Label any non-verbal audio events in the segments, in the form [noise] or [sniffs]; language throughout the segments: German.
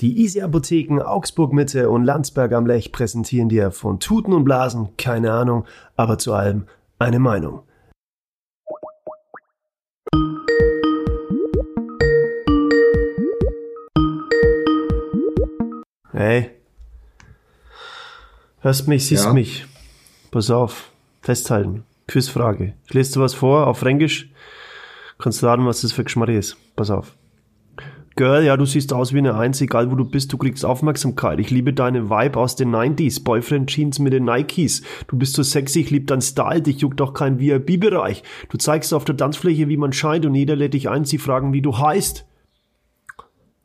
Die Easy Apotheken Augsburg Mitte und Landsberg am Lech präsentieren dir von Tuten und Blasen keine Ahnung, aber zu allem eine Meinung. Hey. Hörst mich, siehst Ja. mich. Pass auf. Festhalten. Quizfrage. Ich lese dir was vor auf Fränkisch. Kannst du raten, was das für Geschmack ist. Pass auf. Girl, ja, du siehst aus wie eine Eins, egal wo du bist, du kriegst Aufmerksamkeit. Ich liebe deine Vibe aus den 90s, Boyfriend Jeans mit den Nikes. Du bist so sexy, ich liebe dein Style, dich juckt auch kein VIP-Bereich. Du zeigst auf der Tanzfläche, wie man scheint und jeder lädt dich ein, sie fragen, wie du heißt.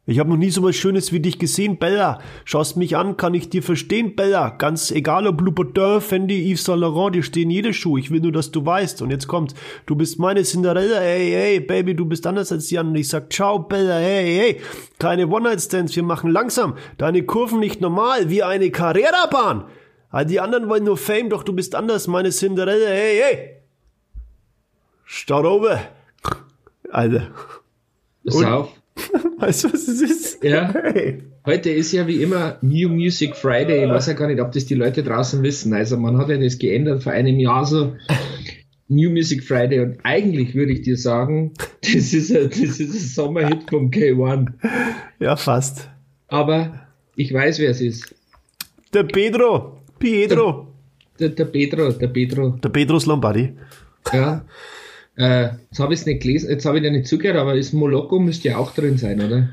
Ich habe noch nie so was Schönes wie dich gesehen, Bella. Schaust mich an, kann ich dir verstehen, Bella. Ganz egal ob Louboutin, Fendi, Yves Saint Laurent, dir stehen jede Schuh. Ich will nur, dass du weißt. Und jetzt kommt, du bist meine Cinderella, hey, hey, Baby, du bist anders als die anderen. Ich sag, ciao, Bella, hey, hey. Keine One-Night-Stands, wir machen langsam. Deine Kurven nicht normal, wie eine Carrera-Bahn. All die anderen wollen nur Fame, doch du bist anders, meine Cinderella, hey, hey. Start over. Alter. Pass auf. [laughs] Weißt du, was es ist? Ja. Hey. Heute ist ja wie immer New Music Friday. Ich weiß ja gar nicht, ob das die Leute draußen wissen. Also man hat ja das geändert vor einem Jahr so. New Music Friday und eigentlich würde ich dir sagen, das ist ein, das ist ein Sommerhit vom K1. Ja, fast. Aber ich weiß, wer es ist. Der Pedro. Pedro. Der, der Pedro, der Pedro. Der Pedros Lombardi. Ja. Äh, jetzt habe ich es nicht gelesen, jetzt habe ich da nicht zugehört, aber das Moloko müsste ja auch drin sein, oder?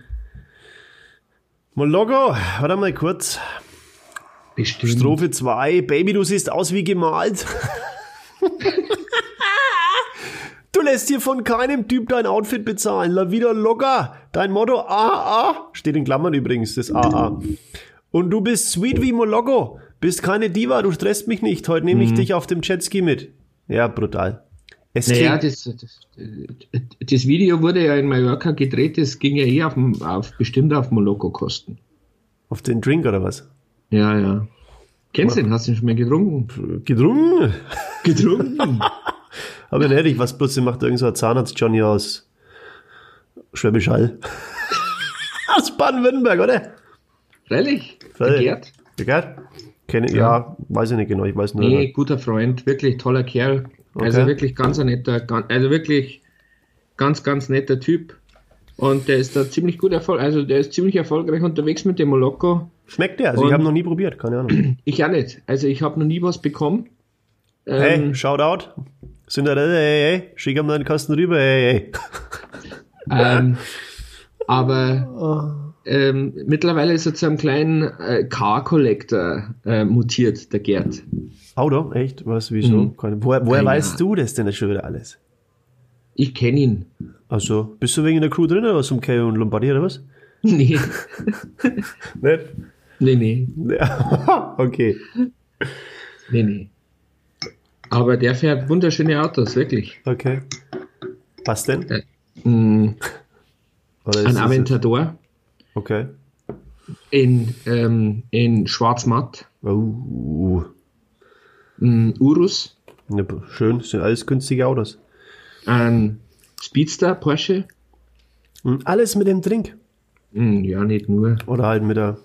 Mologo, warte mal kurz. Bestimmt. Strophe 2. Baby, du siehst aus wie gemalt. [laughs] du lässt dir von keinem Typ dein Outfit bezahlen. La vida locker. Dein Motto AA. Steht in Klammern übrigens, das AA. Und du bist sweet wie Mologo. Bist keine Diva, du stresst mich nicht. Heute nehme ich dich auf dem Jetski mit. Ja, brutal. Es Naja, das, das, das Video wurde ja in Mallorca gedreht, das ging ja eh auf, auf bestimmt auf Moloko-Kosten. auf den Drink oder was? Ja, ja. Kennst du den? Hast du ihn schon mal getrunken? Gedrungen. Getrunken? [laughs] Aber nicht, ich was bloß, macht irgend so ein Zahnarzt Johnny aus Schwäbisch Hall. [laughs] aus Baden-Württemberg, oder? Freilich? Freilich. Der Gerd? Der Gerd? Kenn ich, ja. weiß ich nicht genau, ich weiß nur. Nee, guter Freund, wirklich toller Kerl. Also Okay. wirklich ganz ein netter, also wirklich ganz, ganz netter Typ. Und der ist da ziemlich gut erfolg, also der ist ziemlich erfolgreich unterwegs mit dem Moloko. Schmeckt der? Also ich Und- habe noch nie probiert, keine Ahnung. [clears throat] Ich auch nicht. Also ich habe noch nie was bekommen. Hey, Ähm, Shoutout. Cinderella, hey, hey, schick ihm deinen Kasten rüber, hey, hey. ähm, [laughs] aber ähm, mittlerweile ist er zu einem kleinen äh, Car-Collector äh, mutiert, der Gerd. Auto, echt? Was, wieso? Mhm. Woher woher weißt du das denn schon wieder alles? Ich kenne ihn. Also, bist du wegen der Crew drin oder was um Kay und Lombardi oder was? [laughs] Nee, [laughs] Nicht? nee, nee, [laughs] okay. nee, nee. Aber der fährt wunderschöne Autos, wirklich. Okay. Was denn? Mm, Oder ist ein Aventador Okay. in, ähm, in Schwarz-Matt, Uh, mm, Urus, ja, schön, das sind alles günstige Autos. ein Speedster, Porsche. Und alles mit dem Drink. Mm, ja, nicht nur. Oder halt mit der.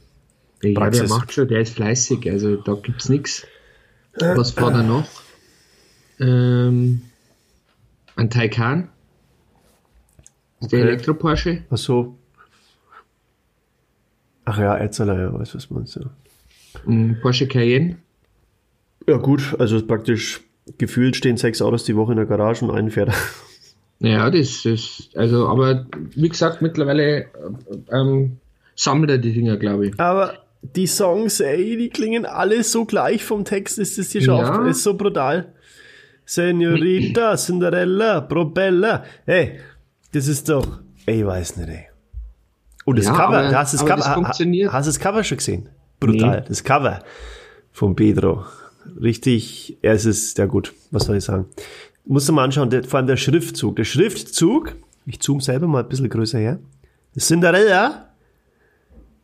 Ja, der Praxis. macht schon, der ist fleißig, also da gibt's nichts. Was war da noch? Ähm, ein Taycan. Der Okay. Elektro-Porsche. Ach so. Ach ja, Erzähler, ja, weiß was meinst du. ein Porsche Cayenne. Ja, gut, also praktisch gefühlt stehen sechs Autos die Woche in der Garage und einen fährt. Ja, das ist, also, aber wie gesagt, mittlerweile äh, ähm, sammelt er die Dinger, glaube ich. Aber die Songs, ey, die klingen alle so gleich vom Text. Ist das dir schon Ja. Ist so brutal. Senorita, Cinderella, Probella. Hey, das ist doch. Ey, ich weiß nicht, ey. Und das Ja, Cover, aber- da hast du das Cover. das funktioniert. Hast du das Cover schon gesehen? Brutal. Das Cover von Pedro. Richtig, er ist es, ja gut, was soll ich sagen? Musst du mal anschauen, der, vor allem der Schriftzug. Der Schriftzug, ich zoome selber mal ein bisschen größer her. Cinderella,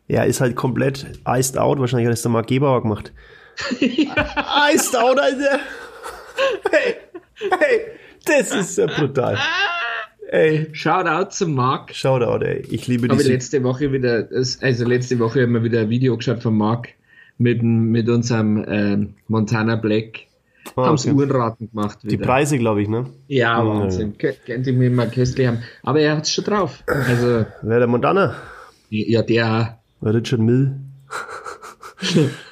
ja, ist halt komplett iced out. Wahrscheinlich hat das der Mark Gebauer gemacht. [laughs] iced out, Alter. Hey, hey, das ist ja brutal. Ey, Shoutout zum Marc. Shoutout, ey. Ich liebe diese. letzte Woche wieder, also letzte Woche haben wir wieder ein Video geschaut von Marc mit, mit unserem ähm, Montana Black. Ah, Haben's okay. Uhrenraten gemacht Die wieder. Preise, glaube ich, ne? Ja, Ja, Wahnsinn. Kö- Könnte ich mir mal köstlich haben. Aber er hat's schon drauf. Also, Wer der Montana? ja, der, Richard Mill. [laughs]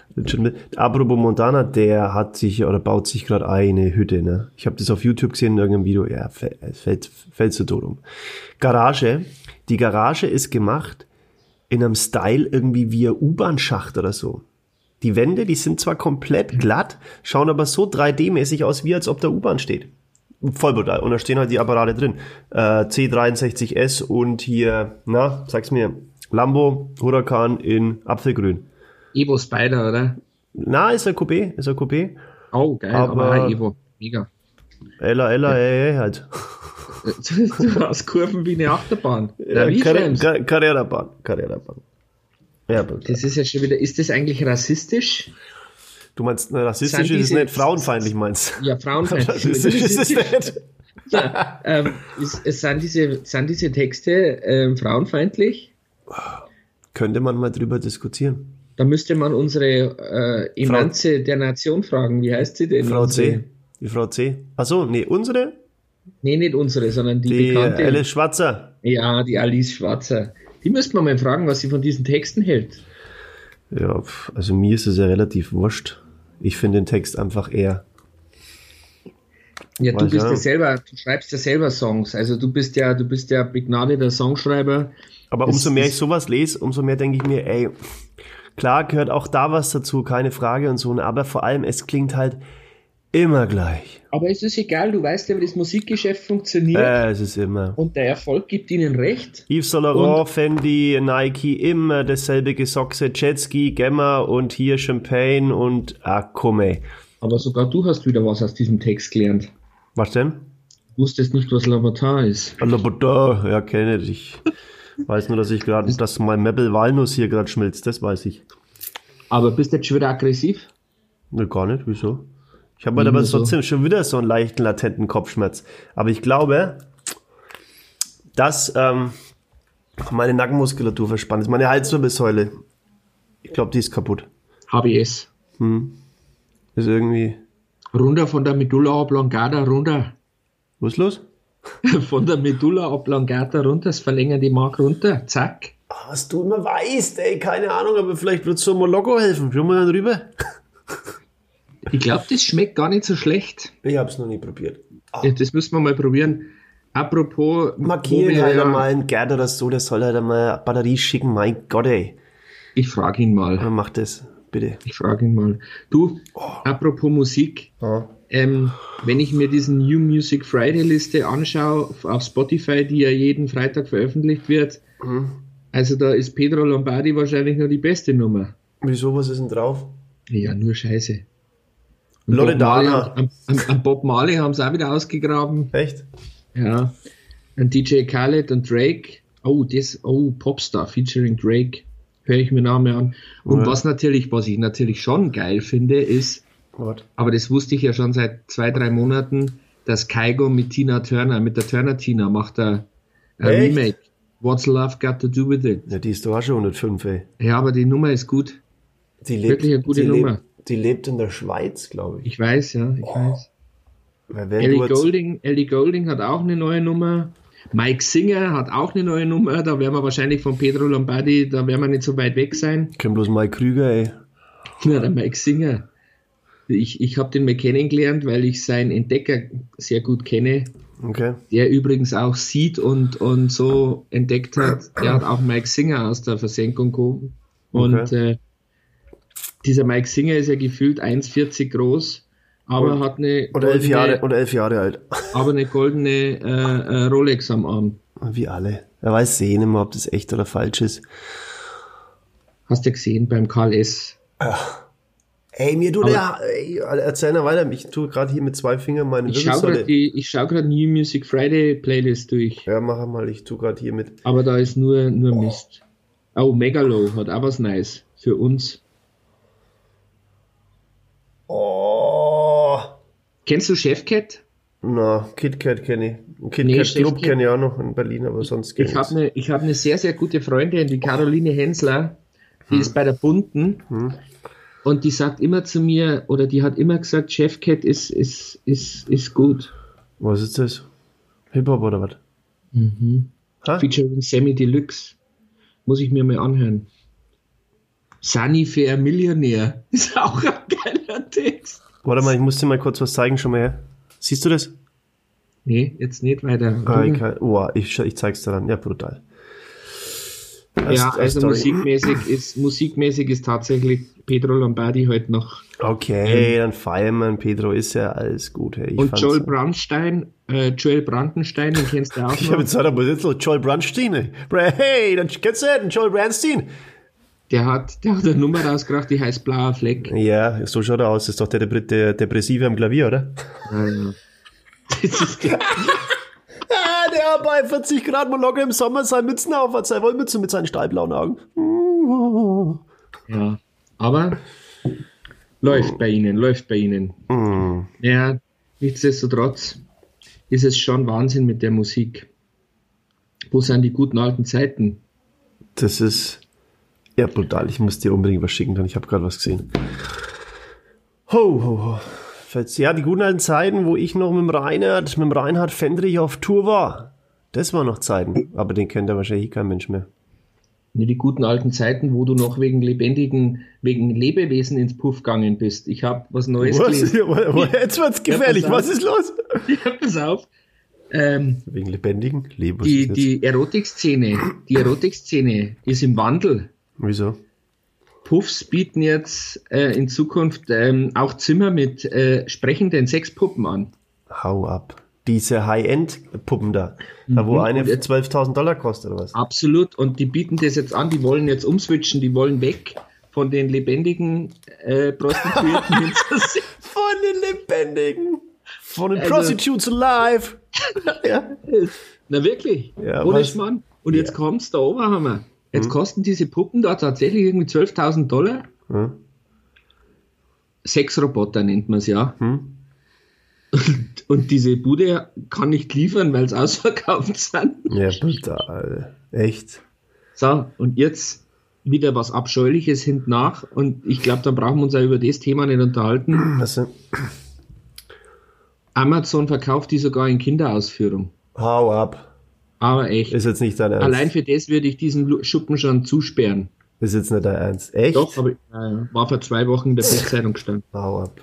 Apropos Montana, der hat sich oder baut sich gerade eine Hütte. Ne? Ich habe das auf YouTube gesehen in irgendeinem Video. Ja, fällt, fällt, fällt so tot um. Garage. Die Garage ist gemacht in einem Style irgendwie wie ein U-Bahn-Schacht oder so. Die Wände, die sind zwar komplett glatt, schauen aber so 3D-mäßig aus, wie als ob da U-Bahn steht. Voll brutal. Und da stehen halt die Apparate drin. Äh, C63S und hier, na, sag's mir, Lambo Huracan in Apfelgrün. Evo Spider, oder? Na, ist ein Coupé, ist ein Coupé. Oh, geil, Aber- aber, Evo. Mega. Ella, Ella, ey, ey, halt. [laughs] Du hast Kurven wie eine Achterbahn. Na, wie Karri- Schrems? Ka- Carrera-Bahn, Carrera-Bahn. Ja. Das ist ja schon wieder, ist das eigentlich rassistisch? Du meinst, na, rassistisch ist es nicht, frauenfeindlich meinst Ja, Frauenfeindlich. [laughs] Rassistisch ist es nicht. Ja, ähm, ist, es sind, diese, sind diese Texte ähm, frauenfeindlich? Könnte man mal drüber diskutieren. Da müsste man unsere äh, Emanze der Nation fragen. Wie heißt sie denn? Frau Unsere- C. Die Frau C. Ach so, nee, unsere? Nee, nicht unsere, sondern die, Die bekannte. Alice Schwarzer. Ja, die Alice Schwarzer. Die müsste man mal fragen, was sie von diesen Texten hält. Ja, also mir ist es ja relativ wurscht. Ich finde den Text einfach eher. Ja, du bist ja. ja selber, du schreibst ja selber Songs. Also du bist ja, du bist ja begnadeter Songschreiber. Aber Das umso mehr ich sowas lese, umso mehr denke ich mir, ey, klar gehört auch da was dazu, keine Frage und so, aber vor allem, es klingt halt immer gleich. Aber es ist egal, du weißt ja, wie das Musikgeschäft funktioniert Äh, es ist immer. und der Erfolg gibt ihnen recht. Yves Saint Laurent, Fendi, Nike, immer dasselbe Gesockse, Jetski, Gemma und hier Champagne und ah, komm ey. Aber sogar du hast wieder was aus diesem Text gelernt. Was denn? Du wusstest nicht, was Lavatar ist. Alabada, ja, kenne ich. Weiß nur, dass ich gerade, dass mein Maple Walnuss hier gerade schmilzt, das weiß ich. Aber bist du jetzt schon wieder aggressiv? Ne, gar nicht, wieso? Ich habe halt aber so? trotzdem schon wieder so einen leichten, latenten Kopfschmerz. Aber ich glaube, dass ähm, meine Nackenmuskulatur verspannt ist. Meine Halswirbelsäule. Ich glaube, die ist kaputt. HBS. Ist irgendwie. Runter von der Medulla oblongata runter. Was ist los? [laughs] Von der Medulla oblongata runter, das verlängern die Mark runter. Zack. Ah, Was du immer weißt, ey, keine Ahnung, aber vielleicht wird so Moloko helfen. Schau mal rüber. Ich glaube, das schmeckt gar nicht so schlecht. Ich hab's noch nie probiert. Ja, Das müssen wir mal probieren. Apropos, Markieren wir halt ja- einmal einen Gerd oder so, der soll halt einmal Batterie schicken. Mein Gott, ey. ich frage ihn mal. Mach das, bitte. Ich frage ihn mal. Du, apropos Musik, Ja. Ähm, wenn ich mir diesen New Music Friday Liste anschaue auf- Spotify, die ja jeden Freitag veröffentlicht wird, also da ist Pedro Lombardi wahrscheinlich nur die beste Nummer. Wieso, was ist denn drauf? Ja, nur Scheiße. Und Loredana. Bob Marley- Am, am, am Bob Marley haben sie auch wieder ausgegraben. Echt? Ja. Und DJ Khaled und Drake. Oh, das, oh, Popstar featuring Drake. Höre ich mir Name an. Und Ja. was natürlich, was ich natürlich schon geil finde, ist, What? aber das wusste ich ja schon seit zwei, drei Monaten, dass Kaigo mit Tina Turner, mit der Turner Tina macht er ein Echt? Remake. What's Love Got to Do With It? Ja, die ist doch auch schon 105, ey. Ja, aber die Nummer ist gut. Die lebt, Wirklich eine gute die Nummer. Lebt, die lebt in der Schweiz, glaube ich. Ich weiß, ja, ich weiß. Weil wenn Ellie Golding, Ellie Golding hat auch eine neue Nummer. Mike Singer hat auch eine neue Nummer. Da werden wir wahrscheinlich von Pedro Lombardi, da werden wir nicht so weit weg sein. Kenn bloß Mike Krüger, ey. Ja, der Mike Singer. Ich, ich habe den mal kennengelernt, weil ich seinen Entdecker sehr gut kenne, Okay. der übrigens auch sieht und, und so entdeckt hat. Der hat auch Mike Singer aus der Versenkung gehoben. Und Okay. äh, dieser Mike Singer ist ja gefühlt 1,40 groß, aber Und- hat eine Und elf goldene- Jahre, und elf Jahre alt. [laughs] aber eine goldene äh, äh, Rolex am Arm. Wie alle. Er weiß sehen immer, ob das echt oder falsch ist. Hast du gesehen beim Karl S. Ey, mir tut ey, erzähl mal weiter. Ich tue gerade hier mit zwei Fingern meine Ich schaue gerade die, schau New Music Friday Playlist durch, Ja, mach mal, ich tue gerade hier mit. aber da ist nur, nur Mist. Oh, Megalo hat auch was Nice für uns. Oh. Kennst du Chefcat? Na, KitKat kenne ich. KitKat Nee, Club kenne ich auch noch in Berlin, aber sonst kenn Ich habe eine hab ne sehr, sehr gute Freundin, die Caroline Hensler, die ist bei der Bunten und die sagt immer zu mir, oder die hat immer gesagt, Chefcat ist, ist, ist, ist gut. Was ist das? Hip-Hop oder was? Ha? Featuring Sammy Deluxe. Muss ich mir mal anhören. Sunny Fair Millionär. [laughs] Ist auch ein geiler Text. Warte mal, ich muss dir mal kurz was zeigen, schon mal her. Siehst du das? Nee, jetzt nicht weiter. Ah, ich, kann, oh, ich, ich zeig's dir dann. Ja, brutal. Ja, also Story. musikmäßig [clears throat] ist, musikmäßig ist tatsächlich Pedro Lombardi heute noch. Okay, dann feiern wir. Pedro ist ja alles gut. Hey. Und Joel Brandstein, äh, Joel Brandenstein, den kennst du auch [laughs] Ich habe jetzt jetzt noch Joel Brandstein. ey. Bra- Hey, dann kennst du den Joel Brandstein? Der hat, der hat eine Nummer rausgebracht, die heißt Blauer Fleck. Ja, so schaut er aus. Das ist doch der, der, der Depressive am Klavier, oder? Ja, ja. Das ist der, [laughs] Bei 40 Grad mal locker im Sommer seine Mützen auf, hat seine Wollmütze mit seinen stahlblauen Augen. ja. Aber läuft bei Ihnen, läuft bei Ihnen. Mm. Ja, nichtsdestotrotz ist es schon Wahnsinn mit der Musik. Wo sind die guten alten Zeiten? Das ist ja brutal. Ich muss dir unbedingt was schicken, denn ich habe gerade was gesehen. Ho, ho, ho. Ja, die guten alten Zeiten, wo ich noch mit dem Reinhard, mit dem Reinhard Fendrich auf Tour war. Das waren noch Zeiten. Aber den kennt ja wahrscheinlich kein Mensch mehr. Ne, die guten alten Zeiten, wo du noch wegen lebendigen, wegen Lebewesen ins Puff gegangen bist. Ich habe was Neues Was? gelesen. Jetzt wird's gefährlich. Ja, Was ist los? [laughs] Ja, pass auf. Ähm, Wegen lebendigen Leben. was die, die Erotikszene, die Erotikszene ist im Wandel. Wieso? Puffs bieten jetzt äh, in Zukunft ähm, auch Zimmer mit äh, sprechenden Sexpuppen an. Hau ab. Diese High-End-Puppen da. Da, wo Mhm. eine Und jetzt- 12.000 Dollar kostet, oder was? Absolut. Und die bieten das jetzt an, die wollen jetzt umswitchen, die wollen weg von den lebendigen äh, Prostituierten hin [laughs] Von den Lebendigen. Von den Also- Prostitutes alive. [laughs] ja. Na wirklich? Ja, Ohne Schmarrn. Und jetzt kommt's da oben, haben wir. Jetzt kosten diese Puppen da tatsächlich irgendwie 12.000 Dollar. Hm. Sexroboter nennt man es ja. Hm. Und, und diese Bude kann nicht liefern, weil es ausverkauft sind. Ja, brutal. Echt. So, und jetzt wieder was Abscheuliches hinten nach. Und ich glaube, dann brauchen wir uns auch über das Thema nicht unterhalten. [clears throat] Also, Amazon verkauft die sogar in Kinderausführung. hau ab. Aber echt. Ist jetzt nicht dein Ernst. Allein für das würde ich diesen Schuppen schon zusperren. Ist jetzt nicht dein Ernst. Echt? Doch, aber äh, war vor zwei Wochen in der [sniffs] Bildzeitung gestanden. Hau ab.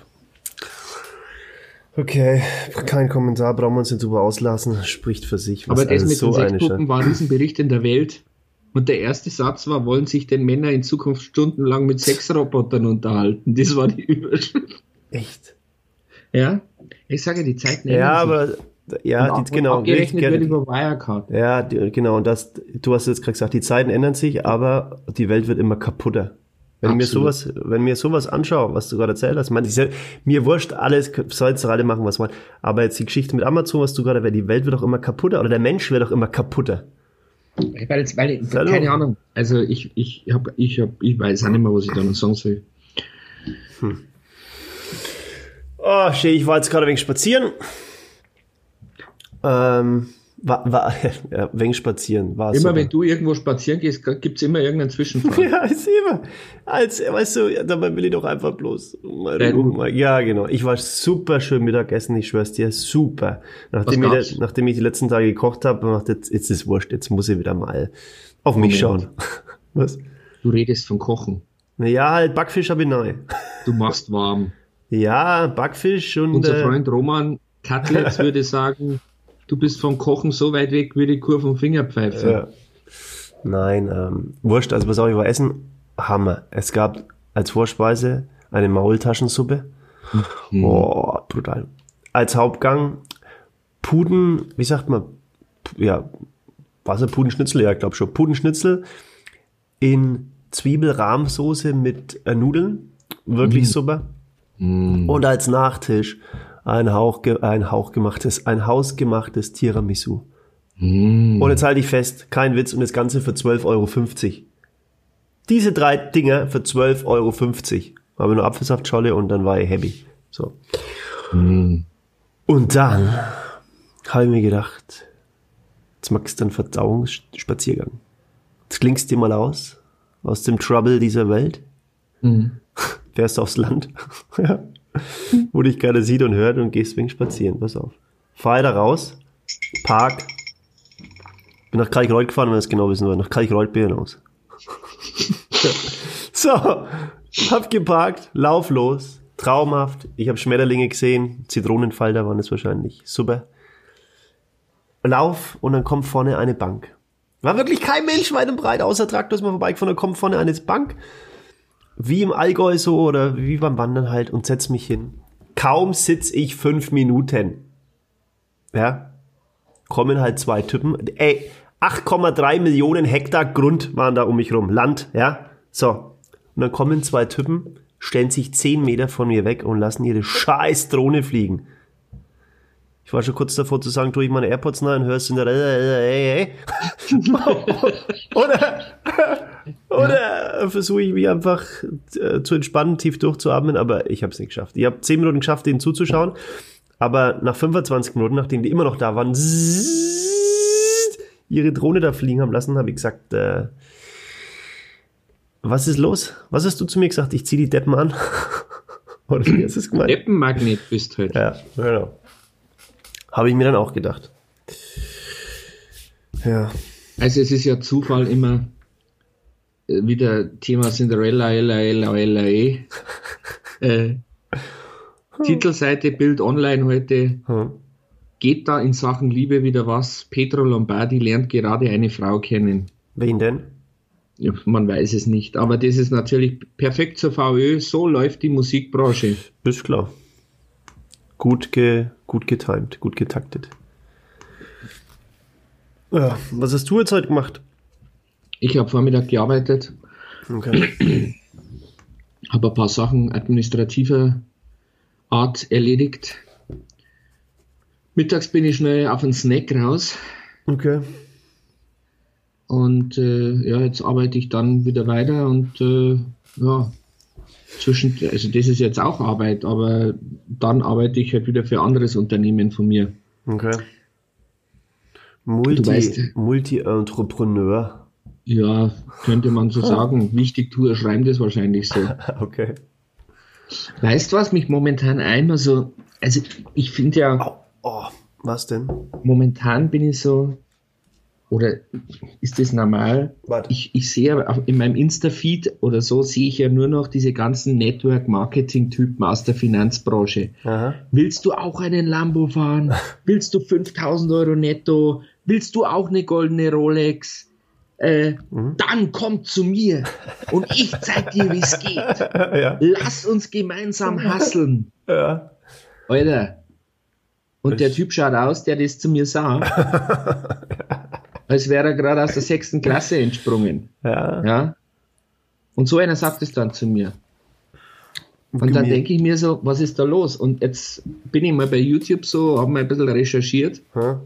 Okay, kein Kommentar, brauchen wir uns nicht drüber auslassen. Spricht für sich. Was Aber das alles mit so den eine Sexpuppen war ein Riesenbericht in der Welt. Und der erste Satz war, wollen sich denn Männer in Zukunft stundenlang mit Sexrobotern unterhalten? Das war die Überschrift. Echt? Ja, ich sage, die Zeiten Ja, ändern sich. aber ja, Und die, genau. Abgerechnet wird über Wirecard. Ja, die, genau. Und das, du hast jetzt gerade gesagt, die Zeiten ändern sich, aber die Welt wird immer kaputter. Wenn ich mir sowas, wenn mir sowas anschaue, was du gerade erzählt hast, man, ich sag, mir wurscht alles, soll jetzt alle machen, was wollen. Aber jetzt die Geschichte mit Amazon, was du gerade, die Welt wird auch immer kaputter oder der Mensch wird auch immer kaputter. Weil, weil, Hallo. keine Ahnung. Also ich, ich hab, ich hab, ich weiß auch nicht mehr, was ich da noch sagen soll. Oh, shit, ich war jetzt gerade wegen spazieren. Ähm, war, war, [laughs] ja, wegen spazieren, war Immer super. wenn du irgendwo spazieren gehst, gibt's immer irgendeinen Zwischenfall. [laughs] Ja, ist immer. Als, weißt du, dabei will ich doch einfach bloß mal. Ja, genau. Ich war super schön Mittagessen, ich schwör's dir, super. Nachdem, ich, nachdem ich die letzten Tage gekocht habe, dachte jetzt, jetzt ist wurscht, jetzt muss ich wieder mal auf mich Moment. schauen. [laughs] Was? Du redest von Kochen. Ja, halt Backfisch habe ich neu. Du machst warm. Ja, Backfisch und Unser äh, Freund Roman Katlitz würde sagen, du bist vom Kochen so weit weg wie die Kur vom Fingerpfeifen. Ja. Nein, ähm, wurscht, also pass auf, ich war essen, Hammer. Es gab als Vorspeise eine Maultaschensuppe. Oh, brutal. Als Hauptgang Puden, wie sagt man, ja, was ist Pudenschnitzel? Ja, ich glaube schon. Pudenschnitzel in Zwiebelrahmsoße mit äh, Nudeln. Wirklich super. Und als Nachtisch ein, Hauch, ein hauchgemachtes, ein hausgemachtes Tiramisu. Und jetzt halte ich fest, kein Witz, und das Ganze für 12,50 Euro. Diese drei Dinger für 12,50 Euro. Habe nur Apfelsaftscholle und dann war ich happy. So. Und dann habe ich mir gedacht, jetzt machst du einen Verdauungsspaziergang. Jetzt klingst dir mal aus, aus dem Trouble dieser Welt. Mhm. Fährst aufs Land, [laughs] [laughs] wo dich keiner sieht und hört und gehst wegen spazieren. Pass auf. Fahr da raus, park. Bin nach Kalkreuth gefahren, wenn ihr es genau wissen wollt. Nach Kalkreuth bin raus. [laughs] so, hab geparkt, lauf los. Traumhaft. Ich habe Schmetterlinge gesehen. Zitronenfalter waren es wahrscheinlich. Super. Lauf und dann kommt vorne eine Bank. War wirklich kein Mensch weit und breit, außer Traktor ist mal vorbeigefahren, dann kommt vorne eine Bank. Wie im Allgäu so oder wie beim Wandern halt und setz mich hin. Kaum sitz ich fünf Minuten. Ja. Kommen halt zwei Typen. Ey, 8,3 Millionen Hektar Grund waren da um mich rum. Land, ja. So. Und dann kommen zwei Typen, stellen sich zehn Meter von mir weg und lassen ihre scheiß Drohne fliegen. Ich war schon kurz davor zu sagen, tue ich meine AirPods und hörst Cinderella, äh, äh, äh. [laughs] oder, oder versuche ich mich einfach äh, zu entspannen, tief durchzuatmen, aber ich habe es nicht geschafft. Ich habe zehn Minuten geschafft, denen zuzuschauen, aber nach 25 Minuten, nachdem die immer noch da waren, ihre Drohne da fliegen haben lassen, habe ich gesagt, äh, was ist los? Was hast du zu mir gesagt? Ich ziehe die Deppen an. [laughs] Oder wie hast du es gemeint? Deppenmagnet bist halt. Ja, genau. Habe ich mir dann auch gedacht. Ja. Also es ist ja Zufall immer wieder Thema Cinderella, Ella, Ella, Ella, E. [laughs] äh, Titelseite Bild Online heute. Hm. Geht da in Sachen Liebe wieder was? Petro Lombardi lernt gerade eine Frau kennen. Wen denn? Ja, man weiß es nicht. Aber das ist natürlich perfekt zur VÖ. So läuft die Musikbranche. Ist klar gut, ge, gut getimt, gut getaktet. Ja, was hast du jetzt heute gemacht? Ich habe Vormittag gearbeitet. Okay. [clears throat] habe ein paar Sachen administrativer Art erledigt. Mittags bin ich schnell auf einen Snack raus. Okay. Und äh, ja, jetzt arbeite ich dann wieder weiter und äh, ja, zwischen, also das ist jetzt auch Arbeit, aber dann arbeite ich halt wieder für anderes Unternehmen von mir. Okay. Multi, weißt, Multi-Entrepreneur. Ja, könnte man so sagen. Wichtig, du schreiben das wahrscheinlich so. [laughs] okay. Weißt du, was mich momentan einmal so, also ich finde ja. Oh, oh, was denn? Momentan bin ich so, oder ist das normal? Warte. Ich, ich sehe in meinem Insta-Feed oder so sehe ich ja nur noch diese ganzen Network-Marketing-Typen aus der Finanzbranche. Aha. Willst du auch einen Lambo fahren? [laughs] Willst du 5000 Euro netto? Willst du auch eine goldene Rolex? Äh, mhm. Dann komm zu mir und ich zeig dir, wie es geht. [laughs] ja. Lass uns gemeinsam hasseln. Ja. Alter. Und ich. der Typ schaut aus, der das zu mir sagt. [laughs] als wäre er gerade aus der sechsten Klasse entsprungen. Ja. ja. Und so einer sagt es dann zu mir. Und dann denke ich mir so, was ist da los? Und jetzt bin ich mal bei YouTube so, habe mal ein bisschen recherchiert. Hm.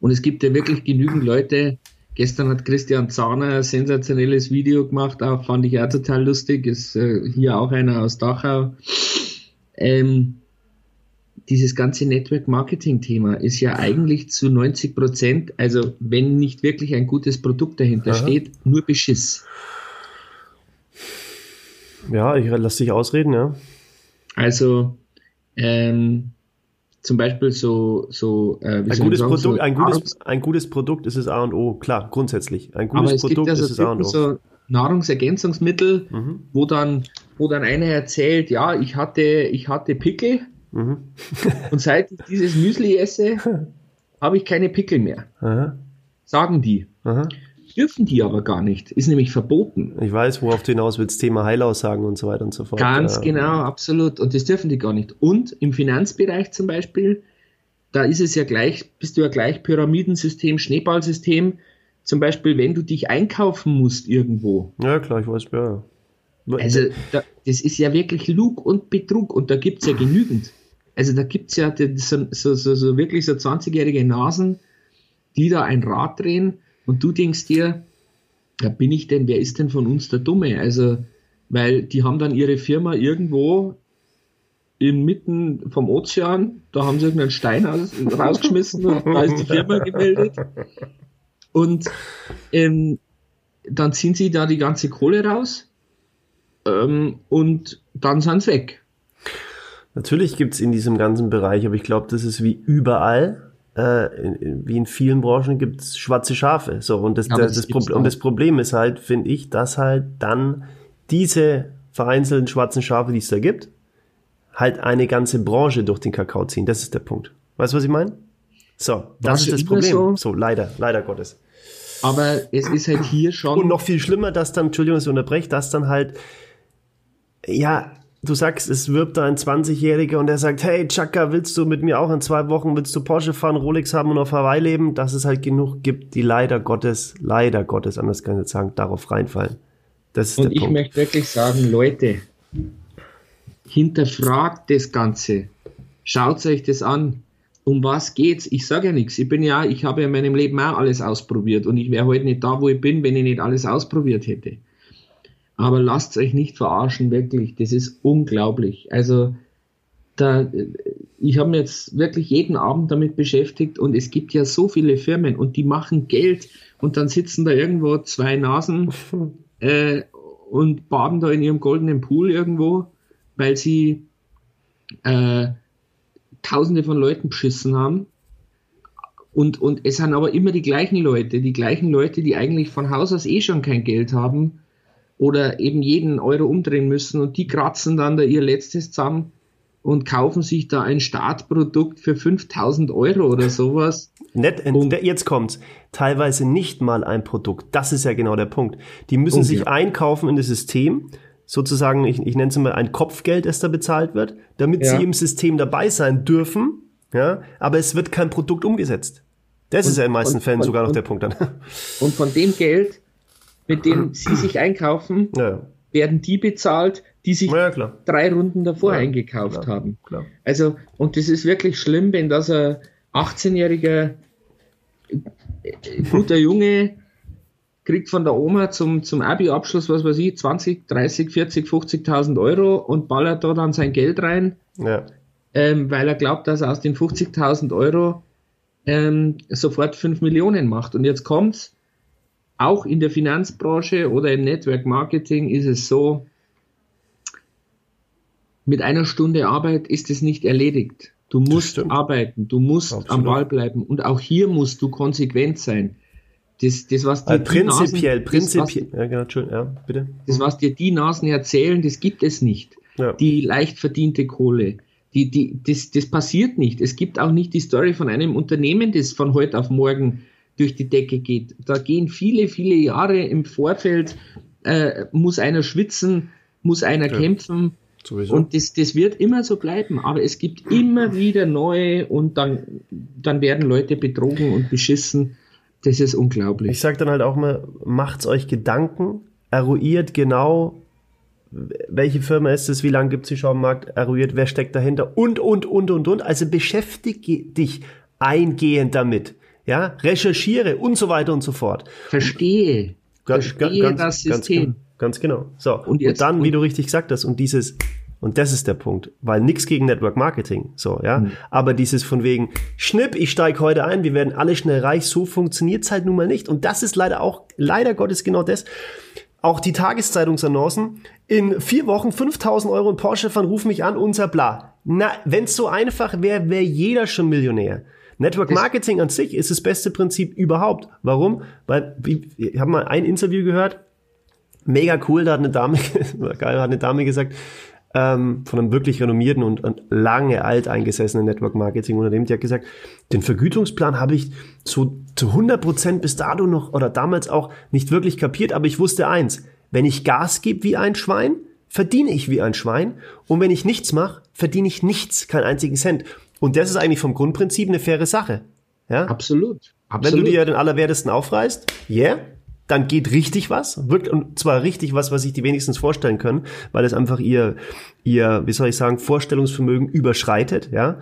Und es gibt ja wirklich genügend Leute. Gestern hat Christian Zahner ein sensationelles Video gemacht, auch fand ich auch total lustig. Ist äh, hier auch einer aus Dachau. Ähm, dieses ganze Network Marketing Thema ist ja eigentlich zu 90 Prozent, also wenn nicht wirklich ein gutes Produkt dahinter Aha. steht, nur Beschiss. Ja, ich lasse dich ausreden, ja. Also, ähm, zum Beispiel so, so äh, ein, gutes sagen, Produkt, so ein, gutes, ein gutes Produkt ist es A und O, klar, grundsätzlich. Ein gutes Produkt also ist es A und O. So Nahrungsergänzungsmittel, mhm. wo dann, wo dann einer erzählt, ja, ich hatte, ich hatte Pickel Mhm. [laughs] Und seit ich dieses Müsli esse, [laughs] habe ich keine Pickel mehr. Aha. Sagen die. Aha. Dürfen die aber gar nicht. Ist nämlich verboten. Ich weiß, worauf du hinaus willst, Thema Heilaussagen und so weiter und so fort. Ganz ja. genau, absolut. Und das dürfen die gar nicht. Und im Finanzbereich zum Beispiel, da ist es ja gleich, bist du ja gleich Pyramidensystem, Schneeballsystem. Zum Beispiel, wenn du dich einkaufen musst irgendwo. Ja, klar, ich weiß, ja. Also, da, das ist ja wirklich Lug und Betrug und da gibt es ja genügend. Also da gibt es ja so, so, so, so wirklich so 20-jährige Nasen, die da ein Rad drehen und du denkst dir, ja, bin ich denn, wer ist denn von uns der Dumme? Also, weil die haben dann ihre Firma irgendwo inmitten vom Ozean. Da haben sie irgendeinen Stein aus, rausgeschmissen und da ist die Firma gemeldet. Und ähm, dann ziehen sie da die ganze Kohle raus ähm, und dann sind sie weg. Natürlich gibt es in diesem ganzen Bereich, aber ich glaube, das ist wie überall, äh, in, wie in vielen Branchen gibt es schwarze Schafe. So, und das, ja, das, das, Pro und das Problem ist halt, finde ich, dass halt dann diese vereinzelten schwarzen Schafe, die es da gibt, halt eine ganze Branche durch den Kakao ziehen. Das ist der Punkt. Weißt du, was ich meine? So, das ist das Problem. So? so, leider, leider Gottes. Aber es ist halt hier schon. Und noch viel schlimmer, dass dann, Entschuldigung, dass ich unterbreche, dass dann halt, ja, du sagst, es wirbt da ein 20-Jähriger und der sagt, hey Chaka, willst du mit mir auch in zwei Wochen, willst du Porsche fahren, Rolex haben und auf Hawaii leben? Dass es halt genug gibt, die leider Gottes, leider Gottes, anders kann ich nicht sagen, darauf reinfallen. Das ist und ich Punkt. möchte wirklich sagen, Leute, hinterfragt das Ganze. Schaut euch das an. Um was geht's? Ich sage ja nichts. Ich bin ja, ich habe ja in meinem Leben auch alles ausprobiert und ich wäre heute nicht da, wo ich bin, wenn ich nicht alles ausprobiert hätte. Aber lasst euch nicht verarschen, wirklich. Das ist unglaublich. Also, da, ich habe mich jetzt wirklich jeden Abend damit beschäftigt und es gibt ja so viele Firmen und die machen Geld und dann sitzen da irgendwo zwei Nasen [laughs] äh, und baden da in ihrem goldenen Pool irgendwo weil sie äh, Tausende von Leuten beschissen haben. Und, und es sind aber immer die gleichen Leute, die gleichen Leute, die eigentlich von Haus aus eh schon kein Geld haben oder eben jeden Euro umdrehen müssen und die kratzen dann da ihr letztes zusammen und kaufen sich da ein Startprodukt für 5000 Euro oder sowas. Net, und jetzt kommt's. Teilweise nicht mal ein Produkt. Das ist ja genau der Punkt. Die müssen oh, sich einkaufen in das System sozusagen, ich, ich nenne es mal ein Kopfgeld, das da bezahlt wird, damit ja. sie im System dabei sein dürfen, ja, aber es wird kein Produkt umgesetzt. Das und, ist ja in den meisten und, Fällen und, sogar noch der Punkt dann. Und von dem Geld, mit dem sie sich einkaufen, ja. werden die bezahlt, die sich ja, drei Runden davor eingekauft klar, haben. Klar. Also, und das ist wirklich schlimm, wenn das ein 18-jähriger guter Junge kriegt von der Oma zum, zum Abi-Abschluss, was weiß ich, 20, 30, 40, 50.000 Euro und ballert da dann sein Geld rein, ja. ähm, weil er glaubt, dass er aus den 50.000 Euro ähm, sofort 5 Millionen macht. Und jetzt kommt's, auch in der Finanzbranche oder im Network Marketing ist es so, mit einer Stunde Arbeit ist es nicht erledigt. Du musst arbeiten, du musst Absolut. am Ball bleiben und auch hier musst du konsequent sein. Das, das, was dir prinzipiell, die Nasen, prinzipiell, das, ja, genau, schön, ja, bitte. Das, was dir die Nasen erzählen, das gibt es nicht. Ja. Die leicht verdiente Kohle. Die, die, das, das passiert nicht. Es gibt auch nicht die Story von einem Unternehmen, das von heute auf morgen durch die Decke geht. Da gehen viele, viele Jahre im Vorfeld, äh, muss einer schwitzen, muss einer ja. kämpfen. Sowieso. Und das, das wird immer so bleiben. Aber es gibt immer wieder neue und dann, dann werden Leute betrogen und beschissen. Das ist unglaublich. Ich sage dann halt auch mal, macht's euch Gedanken, eruiert genau, welche Firma ist es, wie lange gibt es die schon am Markt, eruiert, wer steckt dahinter und, und, und, und, und. Also beschäftige dich eingehend damit. Ja, recherchiere und so weiter und so fort. Verstehe. Verstehe ganz, das System. Ganz genau. Ganz genau. So. Und, jetzt, und dann, wie du richtig gesagt hast, und dieses und das ist der Punkt, weil nichts gegen Network Marketing, so, ja. Mhm. Aber dieses von wegen, Schnipp, ich steige heute ein, wir werden alle schnell reich, so funktioniert's halt nun mal nicht. Und das ist leider auch, leider Gottes genau das. Auch die Tageszeitungsannoncen, in vier Wochen 5000 Euro in Porsche fahren, ruf mich an, unser bla. Na, wenn's so einfach wäre, wäre jeder schon Millionär. Network Marketing an sich ist das beste Prinzip überhaupt. Warum? Weil, ich habe mal ein Interview gehört, mega cool, da hat eine Dame, [laughs] geil, hat eine Dame gesagt, ähm, von einem wirklich renommierten und, und lange alteingesessenen Network Marketing Unternehmen, die hat gesagt, den Vergütungsplan habe ich zu, zu 100 Prozent bis dato noch oder damals auch nicht wirklich kapiert, aber ich wusste eins, wenn ich Gas gebe wie ein Schwein, verdiene ich wie ein Schwein und wenn ich nichts mache, verdiene ich nichts, keinen einzigen Cent. Und das ist eigentlich vom Grundprinzip eine faire Sache. Ja? Absolut. Absolut. Wenn du dir den Allerwertesten aufreißt, yeah, dann geht richtig was, wirkt und zwar richtig was, was sich die wenigstens vorstellen können, weil es einfach ihr, ihr, wie soll ich sagen, Vorstellungsvermögen überschreitet, ja.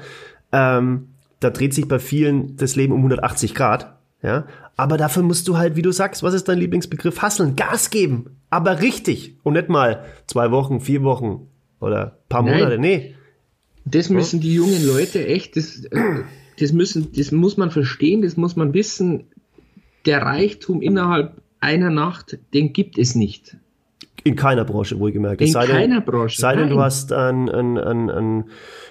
Ähm, da dreht sich bei vielen das Leben um 180 Grad, ja. Aber dafür musst du halt, wie du sagst, was ist dein Lieblingsbegriff? Hasseln, Gas geben, aber richtig und nicht mal zwei Wochen, vier Wochen oder paar Nein. Monate, nee. Das müssen die jungen Leute echt, das, äh, das müssen, das muss man verstehen, das muss man wissen. Der Reichtum innerhalb einer Nacht, den gibt es nicht. In keiner Branche, wohlgemerkt. In sei keiner denn, Branche. Sei denn, du hast ein, ein, ein, ein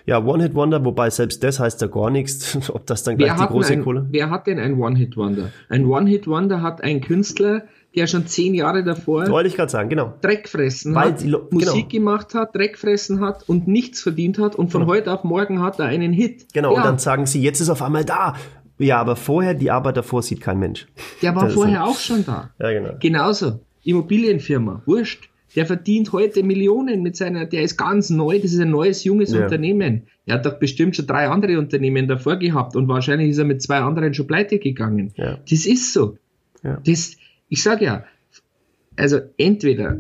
ja, One-Hit-Wonder, wobei selbst das heißt ja gar nichts, [laughs] ob das dann gleich Wer die große ein, Kohle. wer hat denn ein One-Hit-Wonder? Ein One-Hit-Wonder hat ein Künstler, der schon zehn Jahre davor Wollte ich gerade sagen, genau. Dreckfressen Weil hat, Lo- Musik genau. gemacht hat, Dreckfressen hat und nichts verdient hat und von Genau. heute auf morgen hat er einen Hit. Genau, ja, und dann sagen sie, jetzt ist auf einmal da. Ja, aber vorher, die Arbeit davor sieht kein Mensch. der war das vorher auch schon da. Ja, genau. Genauso. Immobilienfirma, wurscht. Der verdient heute Millionen mit seiner, der ist ganz neu, das ist ein neues, junges Ja. Unternehmen. Er hat doch bestimmt schon drei andere Unternehmen davor gehabt und wahrscheinlich ist er mit zwei anderen schon pleite gegangen. Ja. Das ist so. Ja. Das, ich sag ja, also entweder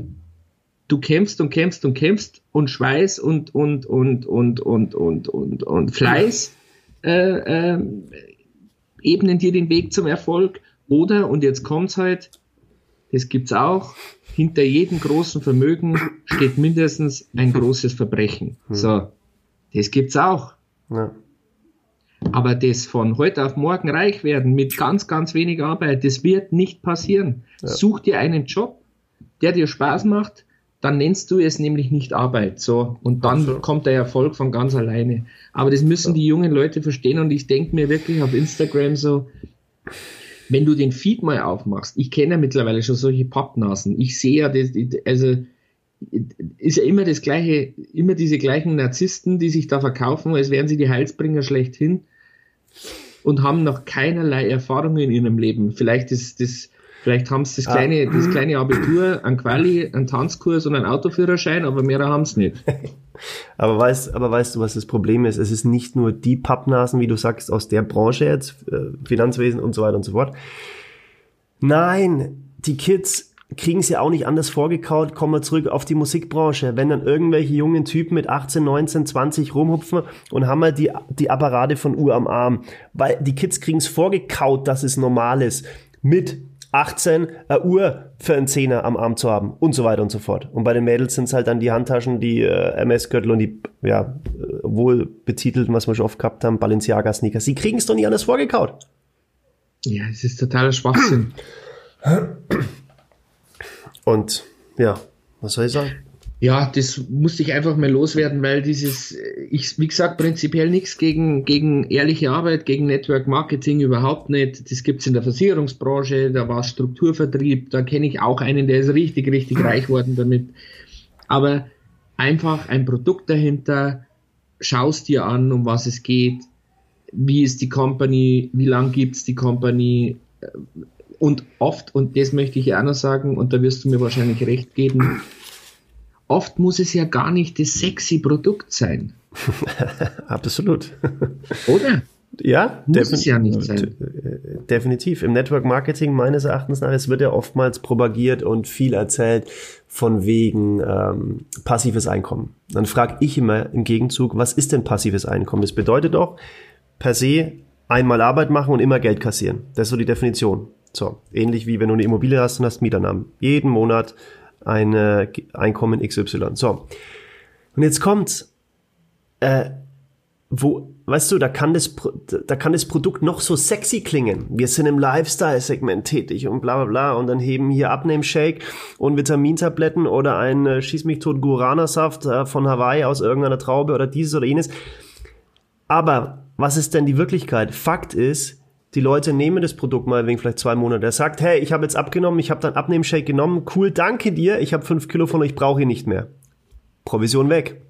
du kämpfst und kämpfst und kämpfst und Schweiß und und und und und und und, und Fleiß äh, ähm, ebnen dir den Weg zum Erfolg oder und jetzt kommt's halt, das gibt's auch. Hinter jedem großen Vermögen steht mindestens ein großes Verbrechen. So, das gibt's auch. Ja. Aber das von heute auf morgen reich werden mit ganz, ganz wenig Arbeit, das wird nicht passieren. Such dir einen Job, der dir Spaß macht, dann nennst du es nämlich nicht Arbeit. So, und dann so. kommt der Erfolg von ganz alleine. Aber das müssen die jungen Leute verstehen und ich denke mir wirklich auf Instagram so, wenn du den Feed mal aufmachst, ich kenne ja mittlerweile schon solche Pappnasen. Ich sehe ja, das, also ist ja immer das gleiche, immer diese gleichen Narzissten, die sich da verkaufen, als wären sie die Heilsbringer schlechthin und haben noch keinerlei Erfahrungen in ihrem Leben. Vielleicht ist das, vielleicht haben sie das Ah. kleine, das kleine Abitur, ein Quali, einen Tanzkurs und einen Autoführerschein, aber mehr haben sie nicht. [laughs] Aber weißt, aber weißt du, was das Problem ist? Es ist nicht nur die Pappnasen, wie du sagst, aus der Branche jetzt, äh, Finanzwesen und so weiter und so fort. Nein, die Kids kriegen ja auch nicht anders vorgekaut. Kommen wir zurück auf die Musikbranche. Wenn dann irgendwelche jungen Typen mit 18, 19, 20 rumhupfen und haben halt die, die Apparate von Uhr am Arm. Weil die Kids kriegen es vorgekaut, dass es normal ist. Mit 18 eine Uhr für einen Zehner am Arm zu haben und so weiter und so fort. Und bei den Mädels sind es halt dann die Handtaschen, die äh, MS-Gürtel und die ja, wohl betitelten, was wir schon oft gehabt haben, Balenciaga-Sneakers. Sie kriegen es doch nicht anders vorgekaut. Ja, es ist totaler Schwachsinn. [coughs] Und ja, was soll ich sagen? Ja, das musste ich einfach mal loswerden, weil dieses, ich, wie gesagt, prinzipiell nichts gegen, gegen ehrliche Arbeit, gegen Network Marketing überhaupt nicht. Das gibt's in der Versicherungsbranche, da war Strukturvertrieb, da kenne ich auch einen, der ist richtig, richtig [laughs] reich worden damit. Aber einfach ein Produkt dahinter, schaust dir an, um was es geht, wie ist die Company, wie lang gibt's die Company, und oft, und das möchte ich ja auch noch sagen, und da wirst du mir wahrscheinlich recht geben, oft muss es ja gar nicht das sexy Produkt sein, [laughs] Absolut. oder? Ja, Muss es ja nicht sein. äh, Definitiv. Im Network Marketing meines Erachtens nach, es wird ja oftmals propagiert und viel erzählt von wegen ähm, passives Einkommen. Dann frage ich immer im Gegenzug, was ist denn passives Einkommen? Das bedeutet doch per se einmal Arbeit machen und immer Geld kassieren. Das ist so die Definition. So, ähnlich wie wenn du eine Immobilie hast und hast Mieternamen. Jeden Monat ein Einkommen XY. So. Und jetzt kommt's. Äh, wo, weißt du, da kann das, da kann das Produkt noch so sexy klingen. Wir sind im Lifestyle-Segment tätig und bla bla bla und dann heben hier Abnehmshake und Vitamintabletten oder ein äh, Schieß mich tot Guarana-Saft äh, von Hawaii aus irgendeiner Traube oder dieses oder jenes. Aber was ist denn die Wirklichkeit? Fakt ist, die Leute nehmen das Produkt mal wegen vielleicht zwei Monate. Er sagt, hey, ich habe jetzt abgenommen, ich habe dann Abnehmshake genommen, cool, danke dir, ich habe fünf Kilo von euch, brauche ich nicht mehr. Provision weg.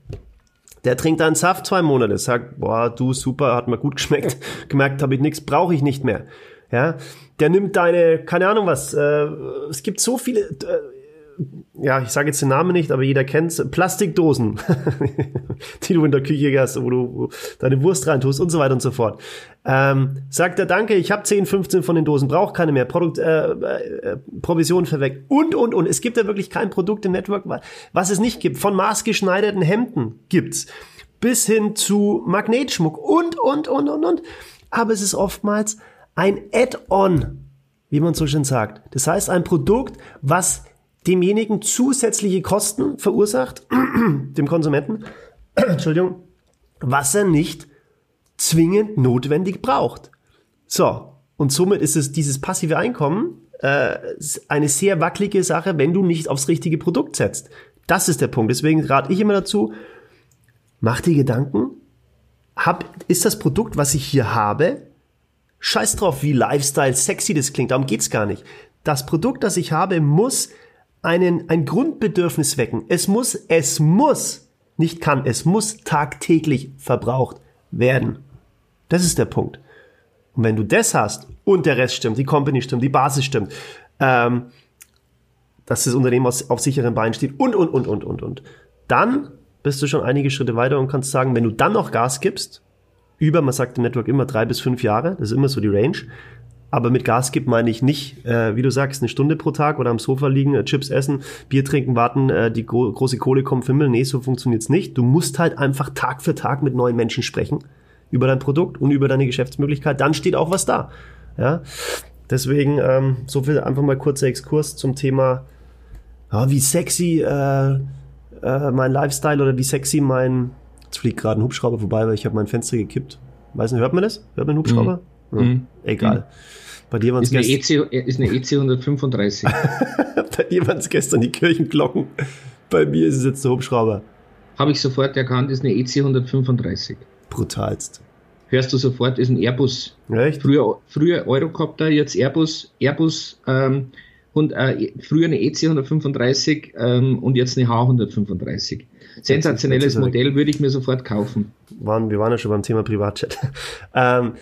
Der trinkt einen Saft zwei Monate, sagt, boah, du super, hat mir gut [laughs] geschmeckt, gemerkt habe ich nichts, brauche ich nicht mehr. Ja, der nimmt deine, keine Ahnung was, äh, es gibt so viele, äh, ja, ich sage jetzt den Namen nicht, aber jeder kennt's, Plastikdosen, [laughs] die du in der Küche hast, wo du deine Wurst reintust und so weiter und so fort. Ähm, sagt er, danke, ich habe 10, 15 von den Dosen, brauche keine mehr, Produkt, äh, äh, Provision verweckt und, und, und. Es gibt ja wirklich kein Produkt im Network, was es nicht gibt. Von maßgeschneiderten Hemden gibt's bis hin zu Magnetschmuck und, und, und, und, und. Aber es ist oftmals ein Add-on, wie man so schön sagt. Das heißt, ein Produkt, was demjenigen zusätzliche Kosten verursacht, [clears throat] dem Konsumenten, [clears throat] Entschuldigung, was er nicht zwingend notwendig braucht. So, und somit ist es dieses passive Einkommen äh, eine sehr wackelige Sache, wenn du nicht aufs richtige Produkt setzt. Das ist der Punkt. Deswegen rate ich immer dazu, mach dir Gedanken, hab, ist das Produkt, was ich hier habe, scheiß drauf, wie Lifestyle sexy das klingt, darum geht's gar nicht. Das Produkt, das ich habe, muss einen, ein Grundbedürfnis wecken. Es muss, es muss, nicht kann, es muss tagtäglich verbraucht werden. Das ist der Punkt. Und wenn du das hast und der Rest stimmt, die Company stimmt, die Basis stimmt, ähm, dass das Unternehmen auf, auf sicheren Beinen steht und, und, und, und, und, und, dann bist du schon einige Schritte weiter und kannst sagen, wenn du dann noch Gas gibst, über, man sagt im Network immer drei bis fünf Jahre, das ist immer so die Range, aber mit Gas gibt meine ich nicht, äh, wie du sagst, eine Stunde pro Tag oder am Sofa liegen, äh, Chips essen, Bier trinken, warten, äh, die gro große Kohle kommt für Himmel. Nee, so funktioniert's nicht. Du musst halt einfach Tag für Tag mit neuen Menschen sprechen über dein Produkt und über deine Geschäftsmöglichkeit. Dann steht auch was da. Ja, deswegen ähm, so viel einfach mal kurzer Exkurs zum Thema, ja, wie sexy äh, äh, mein Lifestyle oder wie sexy mein Jetzt fliegt gerade ein Hubschrauber vorbei, weil ich habe mein Fenster gekippt. Weiß nicht, hört man das? Hört man einen Hubschrauber? Mhm. Mhm. egal. Mhm. Bei dir waren es Ist eine, gestern, EC, ist eine EC 135. [laughs] bei dir waren's gestern die Kirchenglocken. Bei mir ist es jetzt der Hubschrauber. Habe ich sofort erkannt, ist eine EC 135. Brutalst. Hörst du sofort, ist ein Airbus. Echt? Früher, früher Eurocopter, jetzt Airbus, Airbus ähm, und äh, früher eine EC 135 ähm, und jetzt eine H 135. Sensationelles. Modell würde ich mir sofort kaufen. Waren, wir waren ja schon beim Thema Privatchat. [laughs] ähm,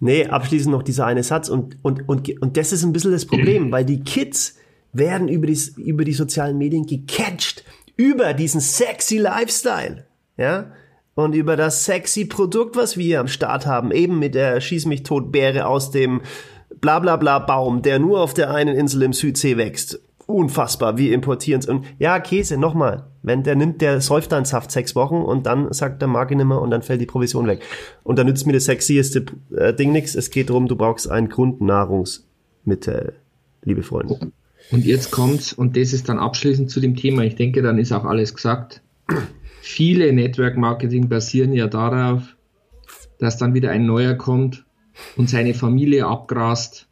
nee, abschließend noch dieser eine Satz und, und, und, und das ist ein bisschen das Problem, [clears throat] weil die Kids werden über die, über die sozialen Medien gecatcht, über diesen sexy Lifestyle, ja, und über das sexy Produkt, was wir hier am Start haben, eben mit der Schieß mich tot Beere aus dem bla bla bla Baum, der nur auf der einen Insel im Südsee wächst. Unfassbar, wir importieren es. Und ja, Käse, nochmal. Wenn der nimmt, der säuft dann Saft sechs Wochen und dann sagt der Marke nimmer und dann fällt die Provision weg. Und dann nützt mir das sexieste äh, Ding nichts. Es geht darum, du brauchst ein Grundnahrungsmittel, liebe Freunde. Und jetzt kommt's, und das ist dann abschließend zu dem Thema. Ich denke, dann ist auch alles gesagt. Viele Network Marketing basieren ja darauf, dass dann wieder ein neuer kommt und seine Familie abgrast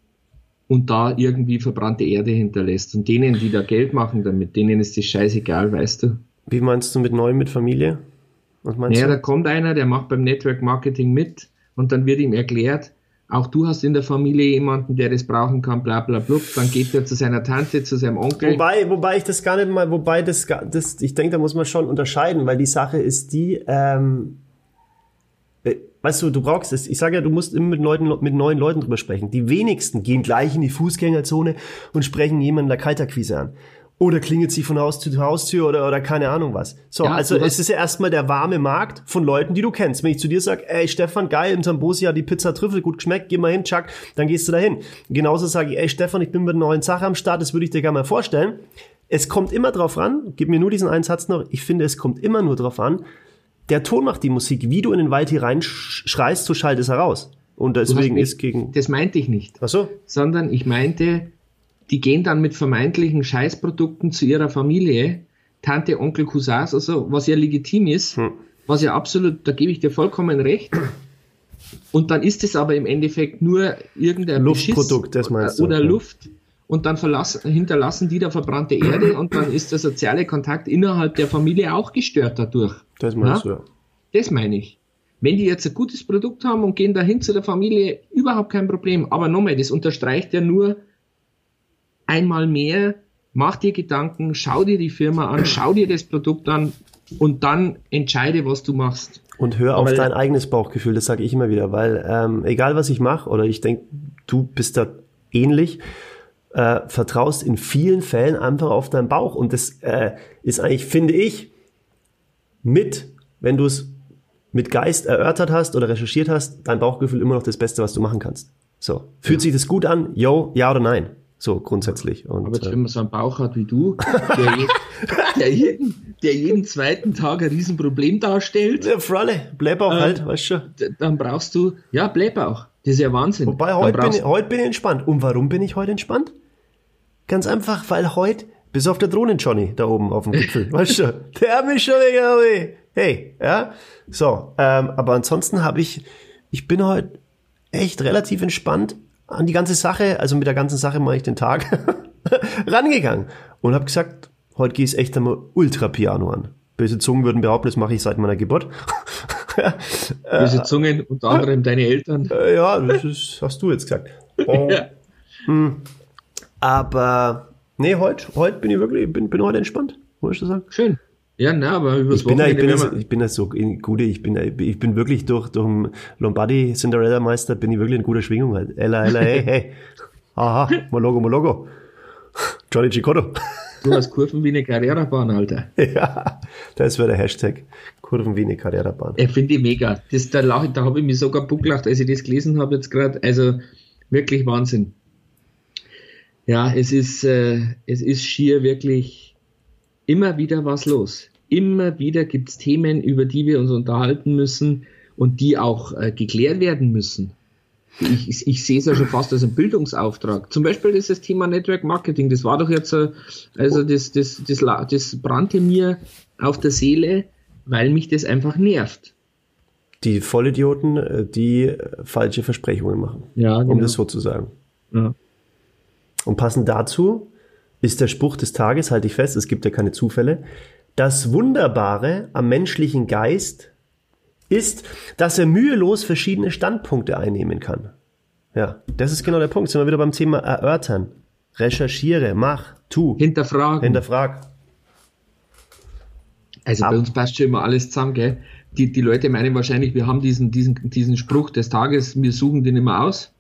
und da irgendwie verbrannte Erde hinterlässt. Und denen, die da Geld machen damit, denen ist das scheißegal, weißt du. Wie meinst du mit neu, mit Familie? Was meinst Naja, da du? kommt einer, der macht beim Network Marketing mit und dann wird ihm erklärt, auch du hast in der Familie jemanden, der das brauchen kann, bla bla bla. Dann geht er zu seiner Tante, zu seinem Onkel. Wobei, wobei ich das gar nicht mal, wobei das, das ich denke, da muss man schon unterscheiden, weil die Sache ist die, ähm, äh, weißt du, du brauchst es, ich sage ja, du musst immer mit, Leuten, mit neuen Leuten drüber sprechen. Die wenigsten gehen gleich in die Fußgängerzone und sprechen jemanden der Kaltakquise an. Oder klingelt sie von Haustür zu Haustür oder, oder keine Ahnung was. So, Ja, also es ist ja erstmal der warme Markt von Leuten, die du kennst. Wenn ich zu dir sage, ey Stefan, geil, in Tambosi hat die Pizza Trüffel gut geschmeckt, geh mal hin, Chuck, dann gehst du da hin. Genauso sage ich, ey Stefan, ich bin mit einer neuen Sache am Start, das würde ich dir gerne mal vorstellen. Es kommt immer drauf an, gib mir nur diesen einen Satz noch, ich finde, es kommt immer nur drauf an, der Ton macht die Musik, wie du in den Wald hier reinschreist, so schallt es heraus. Und deswegen mich- ist gegen, Das meinte ich nicht. ach so, sondern ich meinte, die gehen dann mit vermeintlichen Scheißprodukten zu ihrer Familie, Tante, Onkel, Cousins, also was ja legitim ist, Hm. was ja absolut, da gebe ich dir vollkommen recht. Und dann ist es aber im Endeffekt nur irgendein Luftprodukt, Beschiss das meinst du, oder okay. Luft. Und dann hinterlassen die da verbrannte Erde und dann ist der soziale Kontakt innerhalb der Familie auch gestört dadurch. Das meinst Na? du ja. Das meine ich. Wenn die jetzt ein gutes Produkt haben und gehen dahin zu der Familie, überhaupt kein Problem. Aber nochmal, das unterstreicht ja nur einmal mehr, mach dir Gedanken, schau dir die Firma an, schau dir das Produkt an und dann entscheide, was du machst. Und hör auf Aber- dein eigenes Bauchgefühl, das sage ich immer wieder, weil ähm, egal was ich mache, oder ich denke, du bist da ähnlich, äh, vertraust in vielen Fällen einfach auf deinen Bauch. Und das äh, ist eigentlich, finde ich, mit, wenn du es mit Geist erörtert hast oder recherchiert hast, dein Bauchgefühl immer noch das Beste, was du machen kannst. So. Fühlt sich das gut an? Yo, ja oder nein? So, grundsätzlich. Und, Aber jetzt, äh, wenn man so einen Bauch hat wie du, der, je, [laughs] der, jeden, der jeden zweiten Tag ein Riesenproblem darstellt, ja, Frolle, bleib auch Äh, halt, weißt du. dann brauchst du, ja, Blähbauch. Das ist ja Wahnsinn. Wobei, heute bin, ich, heute bin ich entspannt. Und warum bin ich heute entspannt? Ganz einfach, weil heute, bis auf der Drohnen Johnny da oben auf dem Gipfel, [laughs] weißt du, der hat mich schon ey. hey, ja. So, ähm, aber ansonsten habe ich, ich bin heute echt relativ entspannt an die ganze Sache, also mit der ganzen Sache mache ich den Tag, [laughs] rangegangen und habe gesagt, heute gehe ich echt einmal Ultra Piano an. Böse Zungen würden behaupten, das mache ich seit meiner Geburt. [laughs] Böse Zungen, unter anderem deine Eltern. Äh, ja, das ist, hast du jetzt gesagt. Ja. Aber nee, heute, heute bin ich wirklich, bin, bin heute entspannt, muss ich so sagen. Schön. Ja, na, aber übers Ich bin, ich, bin werden ich bin ja so in gute, ich bin, ich bin wirklich durch, durch den Lombardi Cinderella Meister, bin ich wirklich in guter Schwingung halt. Ella, Ella, hey, hey. [laughs] Aha, Mologo, Mologo. Johnny Chicotto. du hast Kurven wie eine Karrierebahn, Alter. [laughs] ja, das wäre der Hashtag. Kurven wie eine Karrierebahn. Ich finde ich mega. Das, da da habe ich mich sogar bucklacht, als ich das gelesen habe jetzt gerade. Also wirklich Wahnsinn. Ja, es ist, äh, es ist schier wirklich immer wieder was los. Immer wieder gibt es Themen, über die wir uns unterhalten müssen und die auch äh, geklärt werden müssen. Ich, ich, ich sehe es ja schon fast als einen Bildungsauftrag. Zum Beispiel ist das Thema Network Marketing. Das war doch jetzt, äh, also das, das, das, das brannte mir auf der Seele, weil mich das einfach nervt. Die Vollidioten, äh, die äh, falsche Versprechungen machen. Ja, Um das so zu sagen. Ja. Und passend dazu ist der Spruch des Tages, halte ich fest, es gibt ja keine Zufälle. Das Wunderbare am menschlichen Geist ist, dass er mühelos verschiedene Standpunkte einnehmen kann. Ja, das ist genau der Punkt. Sind wir wieder beim Thema erörtern. Recherchiere, mach, tu, Hinterfragen. hinterfrag. also Ab- bei uns passt schon immer alles zusammen, gell? Die, die Leute meinen wahrscheinlich, wir haben diesen, diesen, diesen Spruch des Tages, wir suchen den immer aus.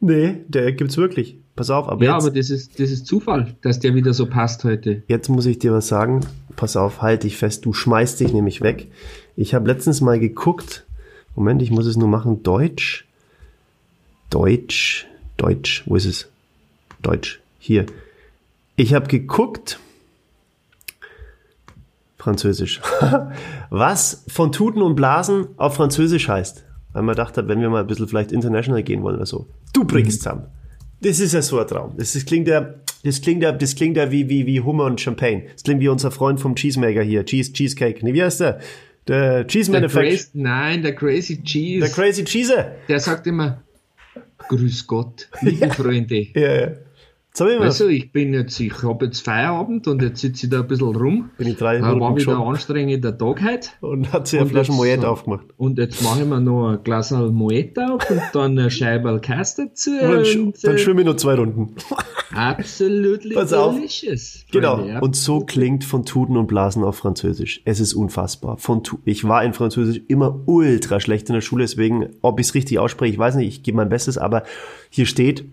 Nee, der gibt's wirklich. Pass auf, aber, Ja, jetzt, aber das ist, das ist Zufall, dass der wieder so passt heute. jetzt muss ich dir was sagen. Pass auf, halt dich fest, du schmeißt dich nämlich weg. Ich habe letztens mal geguckt. Moment, ich muss es nur machen. Deutsch. Deutsch. Deutsch. Wo ist es? Deutsch. Hier. Ich habe geguckt. Französisch. [laughs] Was von Tuten und Blasen auf Französisch heißt. Weil man dachte, wenn wir mal ein bisschen vielleicht international gehen wollen oder so. Du bringst zusammen. Das ist ja so ein Traum. Das, ist, klingt ja, das klingt ja, das klingt ja wie, wie, wie Hummer und Champagne. Das klingt wie unser Freund vom Cheesemaker hier. Cheese, Cheesecake. Nee, wie heißt der? Der Cheese Manufacturer. Crazy, nein, der Crazy Cheese, Der Crazy Cheese. der sagt immer, Grüß Gott, liebe [laughs] Freunde. Ja, ja. Also ich bin jetzt, ich habe jetzt Feierabend und jetzt sitze ich da ein bisschen rum. bin ich drei Äh, War Minuten wieder ein schon anstrengender Tag heute. und hat sich eine Und Flasche jetzt- Moet aufgemacht. Und jetzt mache ich mir noch ein Glas Moet auf und dann ein Scheiberl Käse dazu. Und dann, sch und, dann äh, schwimme ich noch zwei Runden. Auf. delicious. Genau. Freunde, ja. Und so klingt von Tuten und Blasen auf Französisch. Es ist unfassbar. Von tu ich war in Französisch immer ultra schlecht in der Schule, deswegen, ob ich es richtig ausspreche, ich weiß nicht, ich gebe mein Bestes, aber hier steht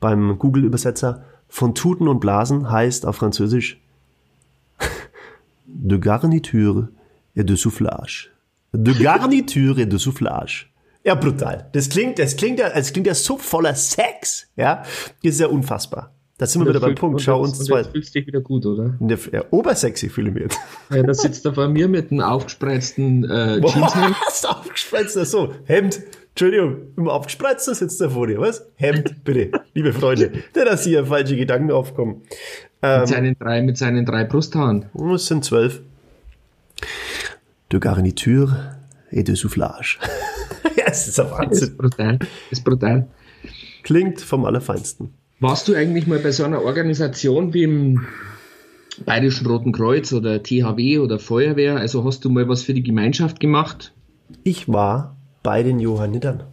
beim Google-Übersetzer, von Tuten und Blasen heißt auf Französisch [laughs] de garniture et de soufflage. De garniture et de soufflage. Ja, brutal. Das klingt, das klingt ja, es klingt ja so voller Sex, ja. Das ist ja unfassbar. Da sind wir wieder beim Punkt. Schau uns zwei. Jetzt fühlst dich wieder gut, oder? Der, ja, obersexy fühle ich mich jetzt. Ja, da sitzt er vor mir mit einem aufgespreizten äh, [laughs] Jeanshemd. hast du aufgespreizt? Ach so, Hemd. Entschuldigung, im aufgespreizten sitzt er vor dir, was? Hemd, bitte, liebe Freunde. [laughs] Der, dass hier falsche Gedanken aufkommen. Ähm, Mit seinen drei, mit seinen drei Brusthaaren. es sind zwölf. De garniture et de soufflage. [laughs] ja, es ist ein Das Wahnsinn. ist brutal. Das ist brutal. Klingt vom Allerfeinsten. Warst du eigentlich mal bei so einer Organisation wie im Bayerischen Roten Kreuz oder THW oder Feuerwehr? Also hast du mal was für die Gemeinschaft gemacht? Ich war bei den Johannitern.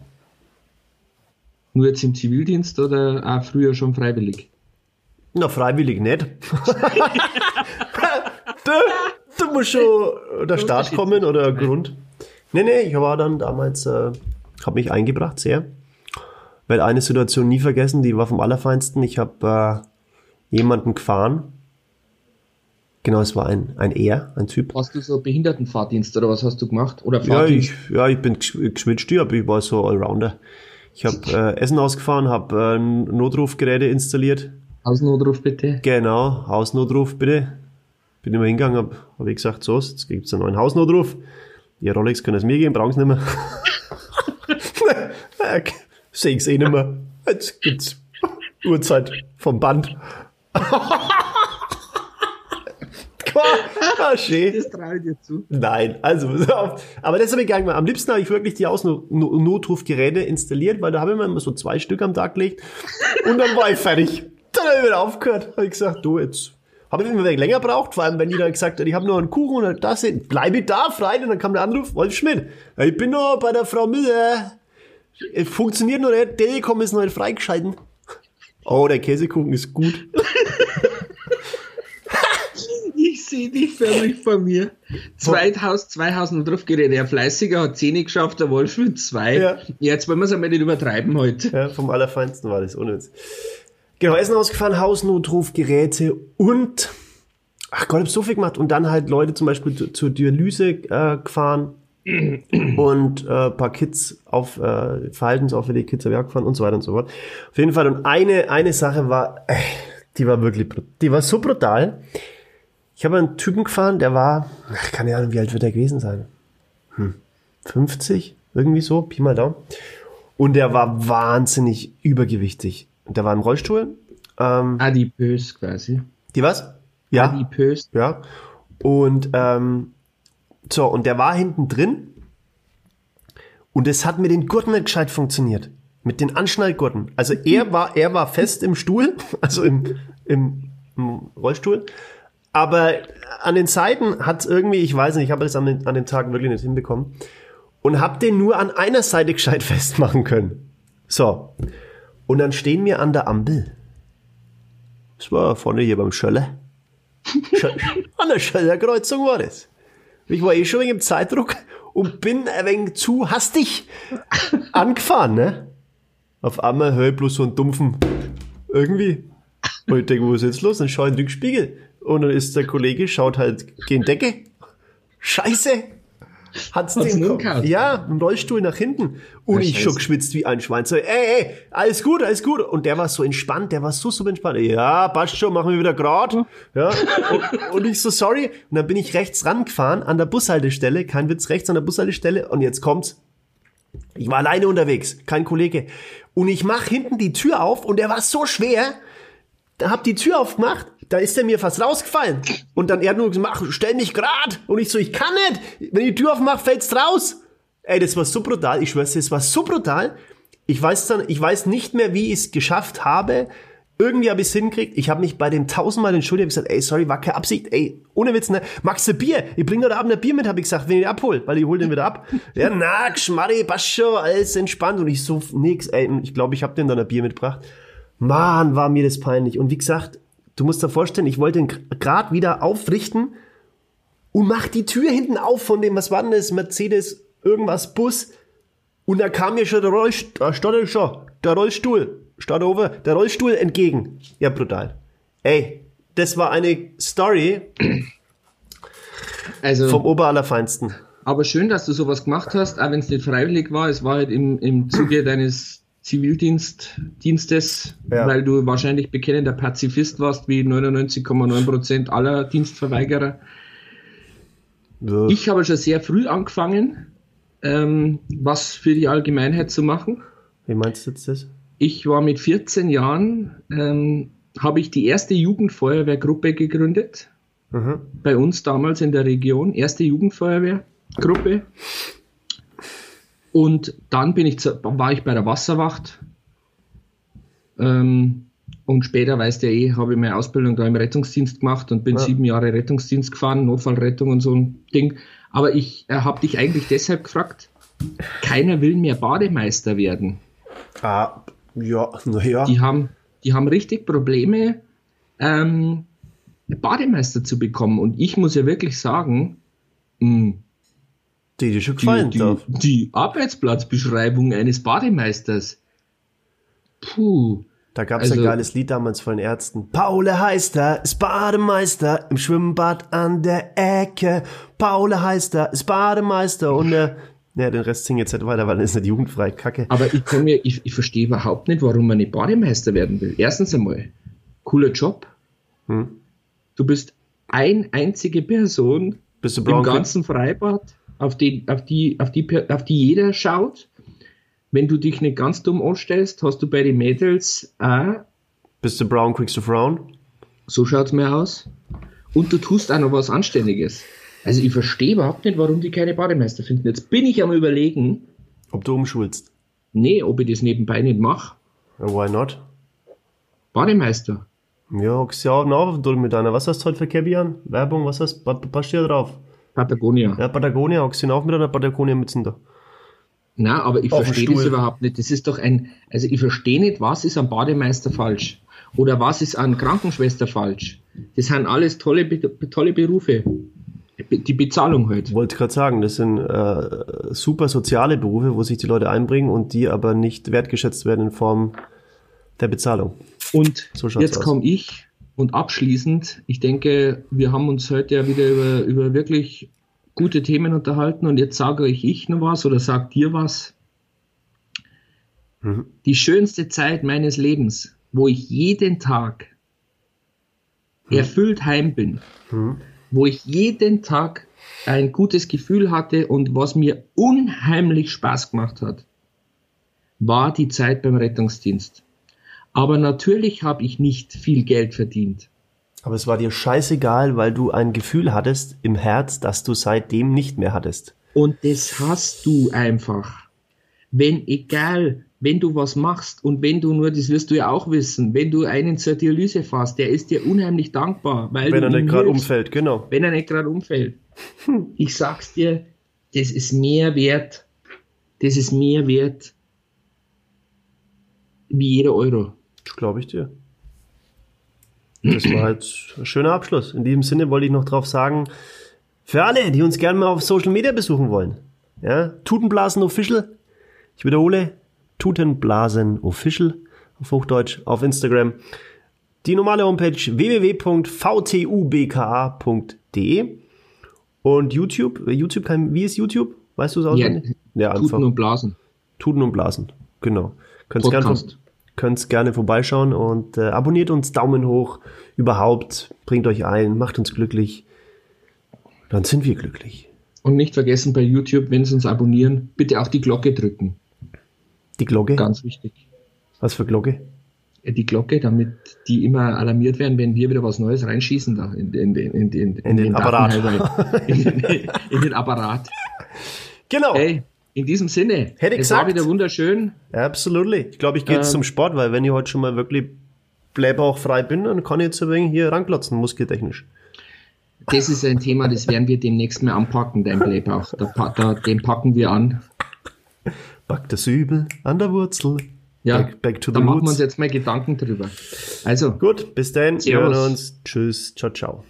Nur jetzt im Zivildienst oder auch früher schon freiwillig? Na, freiwillig nicht. [laughs] da, da muss schon der Start kommen oder ein Grund. Nee, nee, ich war dann damals, äh, habe mich eingebracht sehr. Werde eine Situation nie vergessen, die war vom Allerfeinsten. Ich habe äh, jemanden gefahren. Genau, es war ein, ein Er, ein Typ. Hast du so Behindertenfahrdienst oder was hast du gemacht? Oder Ja, Fahrdienst? ich, ja, ich bin gesch- geschwitzt, aber ich war so Allrounder. Ich habe äh, Essen ausgefahren, habe äh, Notrufgeräte installiert. Außennotruf bitte. Genau, Hausnotruf bitte. Bin immer hingegangen, hab, hab ich gesagt, so, jetzt gibt's einen neuen Hausnotruf. Die Rolex können es mir geben, brauchen sie nicht mehr. Ja, Seh ich's eh nicht mehr. Jetzt gibt's [laughs] [laughs] ah, schön. Das traue ich dir zu. Nein, also. Aber das habe ich gar nicht mehr. Am liebsten habe ich wirklich die Ausnotrufgeräte installiert, weil da habe ich mir immer so zwei Stück am Tag gelegt und dann war ich fertig. Dann habe ich wieder aufgehört. Habe ich gesagt, du, jetzt habe ich immer länger braucht, vor allem wenn die dann gesagt hat, ich habe noch einen Kuchen und das sind, bleibe ich da frei und dann kam der Anruf, Wolf Schmidt, ich bin noch bei der Frau Müller. Funktioniert noch nicht, Telekom ist noch nicht freigeschalten. Oh, der Käsekuchen ist gut. Dich förmlich vor mir. 2000, 2000 Rufgeräte. Der Fleißiger hat 10 geschafft, der Wolf mit 2. Ja. Jetzt wollen wir es einmal nicht übertreiben heute. Ja, vom Allerfeinsten war das, ohne Witz. Genau, Essen ausgefahren, Hausnotrufgeräte und, ach Gott, ich hab so viel gemacht. Und dann halt Leute zum Beispiel zu- zur Dialyse äh, gefahren und äh, paar Kids auf äh, verhaltensauffällige Kids ich auch gefahren und so weiter und so fort. Auf jeden Fall. Und eine, eine Sache war, äh, die war wirklich, die war so brutal. Ich habe einen Typen gefahren, der war, keine Ahnung, wie alt wird er gewesen sein? Hm, 50? Irgendwie so, Pi mal Daumen. Und der war wahnsinnig übergewichtig. Und der war im Rollstuhl. Ähm, Adipös quasi. die was? Ja. Adipös. Ja. Und ähm, so, und der war hinten drin und es hat mit den Gurten nicht gescheit funktioniert. Mit den Anschnallgurten. Also er war, er war fest im Stuhl, [laughs] also im, im, im Rollstuhl. Aber an den Seiten hat irgendwie, ich weiß nicht, ich habe das an den, an den Tagen wirklich nicht hinbekommen. Und hab den nur an einer Seite gescheit [laughs] festmachen können. So. Und dann stehen wir an der Ampel. Das war vorne hier beim Schöller. [laughs] Sch- An der Schöller Kreuzung war das. Ich war eh schon wegen im Zeitdruck und bin ein wenig zu hastig angefahren, ne? Auf einmal höre ich bloß so einen dumpfen irgendwie. Und ich denke, wo ist jetzt los? Dann schaue ich in den Rückspiegel. Und dann ist der Kollege, schaut halt gegen Decke. Scheiße! Hat's, den Kopf-? Ja, im Rollstuhl nach hinten. Und ich schon geschwitzt wie ein Schwein. So, ey, ey, alles gut, alles gut. Und der war so entspannt, der war so super entspannt. Ja, passt schon, machen wir wieder grad. Ja. Und, und ich so, sorry. Und dann bin ich rechts rangefahren an der Bushaltestelle, kein Witz, rechts an der Bushaltestelle. Und jetzt kommt's. Ich war alleine unterwegs, kein Kollege. Und ich mach hinten die Tür auf und der war so schwer. Da hab die Tür aufgemacht, da ist er mir fast rausgefallen. Und dann er hat nur gesagt, stell mich grad. Und ich so, ich kann nicht. Wenn ich die Tür aufmache, fällt's raus. Ey, das war so brutal. Ich schwör's dir, es war so brutal. Ich weiß dann, ich weiß nicht mehr, wie ich es geschafft habe. Irgendwie habe ich es hingekriegt. Ich habe mich bei dem tausendmal entschuldigt. Ich gesagt, ey, sorry, war keine Absicht. Ey, ohne Witz, ne? Magst du Bier? Ich bring heute Abend ein Bier mit, habe ich gesagt, wenn ich abhol, weil ich hol den wieder ab. [laughs] Ja, na, Geschmarri, passt schon, alles entspannt. Und ich so, nix, ey. Ich glaube, ich habe den dann ein Bier mitgebracht. Mann, war mir das peinlich. Und wie gesagt, du musst dir vorstellen, ich wollte ihn gerade wieder aufrichten und mach die Tür hinten auf von dem, was war denn das, Mercedes, irgendwas Bus. Und da kam mir schon der Rollstuhl, schon, der Rollstuhl, over, der Rollstuhl entgegen. Ja, brutal. Ey, das war eine Story Also, vom Oberallerfeinsten. aber schön, dass du sowas gemacht hast, auch wenn es nicht freiwillig war. Es war halt im, im Zuge deines Zivildienstes, Ja. weil du wahrscheinlich bekennender Pazifist warst, wie 99,9% aller Dienstverweigerer. Ja. Ich habe schon sehr früh angefangen, ähm, was für die Allgemeinheit zu machen. Wie meinst du jetzt das? Ich war mit 14 Jahren, ähm, habe ich die erste Jugendfeuerwehrgruppe gegründet. Mhm. Bei uns damals in der Region. Erste Jugendfeuerwehrgruppe. Und dann bin ich war ich bei der Wasserwacht. Ähm, und später, weißt du ja eh, habe ich meine Ausbildung da im Rettungsdienst gemacht und bin Ja. sieben Jahre Rettungsdienst gefahren, Notfallrettung und so ein Ding. Aber ich äh, habe dich eigentlich deshalb gefragt, keiner will mehr Bademeister werden. Ah, ja, naja. Die haben, die haben richtig Probleme, ähm, Bademeister zu bekommen. Und ich muss ja wirklich sagen, mh, Die dir schon die, gefallen die, darf. die Arbeitsplatzbeschreibung eines Bademeisters, puh, Da gab es Also- ein geiles Lied damals von den Ärzten. Paule heißt er, ist Bademeister im Schwimmbad an der Ecke. Paule heißt er, ist Bademeister und der... [laughs] Ja, den Rest sing jetzt nicht weiter, weil das ist nicht jugendfrei. Kacke. aber ich, kann mir, ich, ich verstehe überhaupt nicht, warum man nicht Bademeister werden will. Erstens einmal, cooler Job. Hm. Du bist ein einzige Person Bist du im ganzen Freibad, auf die, auf die, auf die, auf die jeder schaut. Wenn du dich nicht ganz dumm anstellst, hast du bei den Mädels auch, Bist du brown, kriegst du Frauen? so schaut's mir aus. und du tust auch noch was Anständiges. Also ich verstehe überhaupt nicht, warum die keine Bademeister finden. Jetzt bin ich am überlegen, Ob du umschulst. nee, ob ich das nebenbei nicht mache. Why not? Bademeister. Ja, ja auch nach durch mit einer. Was hast du heute für Cabby an? Werbung, was hast du? Passt ja drauf. Patagonia. Ja, Patagonia, hockst du auch mit einer Patagonia-Mützen da. Na, aber ich verstehe das überhaupt nicht. Das ist doch ein, also ich verstehe nicht, was ist am Bademeister falsch? Oder was ist an Krankenschwester falsch? Das sind alles tolle, tolle Berufe. Be- Die Bezahlung halt. Wollte gerade sagen, das sind äh, super soziale Berufe, wo sich die Leute einbringen und die aber nicht wertgeschätzt werden in Form der Bezahlung. Und So jetzt komme ich und abschließend, ich denke, wir haben uns heute ja wieder über, über wirklich gute Themen unterhalten und jetzt sage euch ich noch was oder sag dir was. Mhm. Die schönste Zeit meines Lebens, wo ich jeden Tag erfüllt heim bin, Mhm. wo ich jeden Tag ein gutes Gefühl hatte und was mir unheimlich Spaß gemacht hat, war die Zeit beim Rettungsdienst. Aber natürlich habe ich nicht viel Geld verdient. Aber es war dir scheißegal, weil du ein Gefühl hattest im Herz, das du seitdem nicht mehr hattest. Und das hast du einfach. Wenn, egal, wenn du was machst und wenn du nur, das wirst du ja auch wissen, wenn du einen zur Dialyse fährst, der ist dir unheimlich dankbar, weil Wenn er nicht gerade umfällt, genau. wenn er nicht gerade umfällt. Ich sag's dir, das ist mehr wert, das ist mehr wert wie jeder Euro. Glaube ich dir. Das war jetzt ein schöner Abschluss. In diesem Sinne wollte ich noch drauf sagen, für alle, die uns gerne mal auf Social Media besuchen wollen, ja, Tutenblasen Official, ich wiederhole, Tutenblasen Official auf Hochdeutsch auf Instagram. Die normale Homepage www.vtubka.de und YouTube, YouTube kann, wie ist YouTube? Weißt du es auswendig? Ja, Tuten und Blasen. Tuten und Blasen, genau. Gerne, Podcast. Könnt's gerne vorbeischauen und äh, abonniert uns, Daumen hoch, überhaupt, bringt euch ein, macht uns glücklich. Dann sind wir glücklich. Und nicht vergessen bei YouTube, wenn Sie uns abonnieren, bitte auch die Glocke drücken. Die Glocke? Ganz wichtig. Was für Glocke? Ja, Die Glocke, damit die immer alarmiert werden, wenn wir wieder was Neues reinschießen da in, in, in, in, In den Apparat. Den, in den Apparat. [laughs] Genau. Hey, in diesem Sinne, Hätte ich es war gesagt. wieder wunderschön. Absolutely. Ich glaube, ich gehe jetzt Ähm. zum Sport, weil wenn ich heute schon mal wirklich blähbauchfrei bin, dann kann ich jetzt ein wenig hier ranklotzen, muskeltechnisch. Das ist ein Thema, das werden wir demnächst mal anpacken, dein Blähbauch. Da, da, den packen wir an. Back das Übel an der Wurzel. Ja, Back, back to da the machen wir uns roots. jetzt mal Gedanken drüber. Also, Gut, bis dann. Wir hören uns. Tschüss. Ciao, ciao.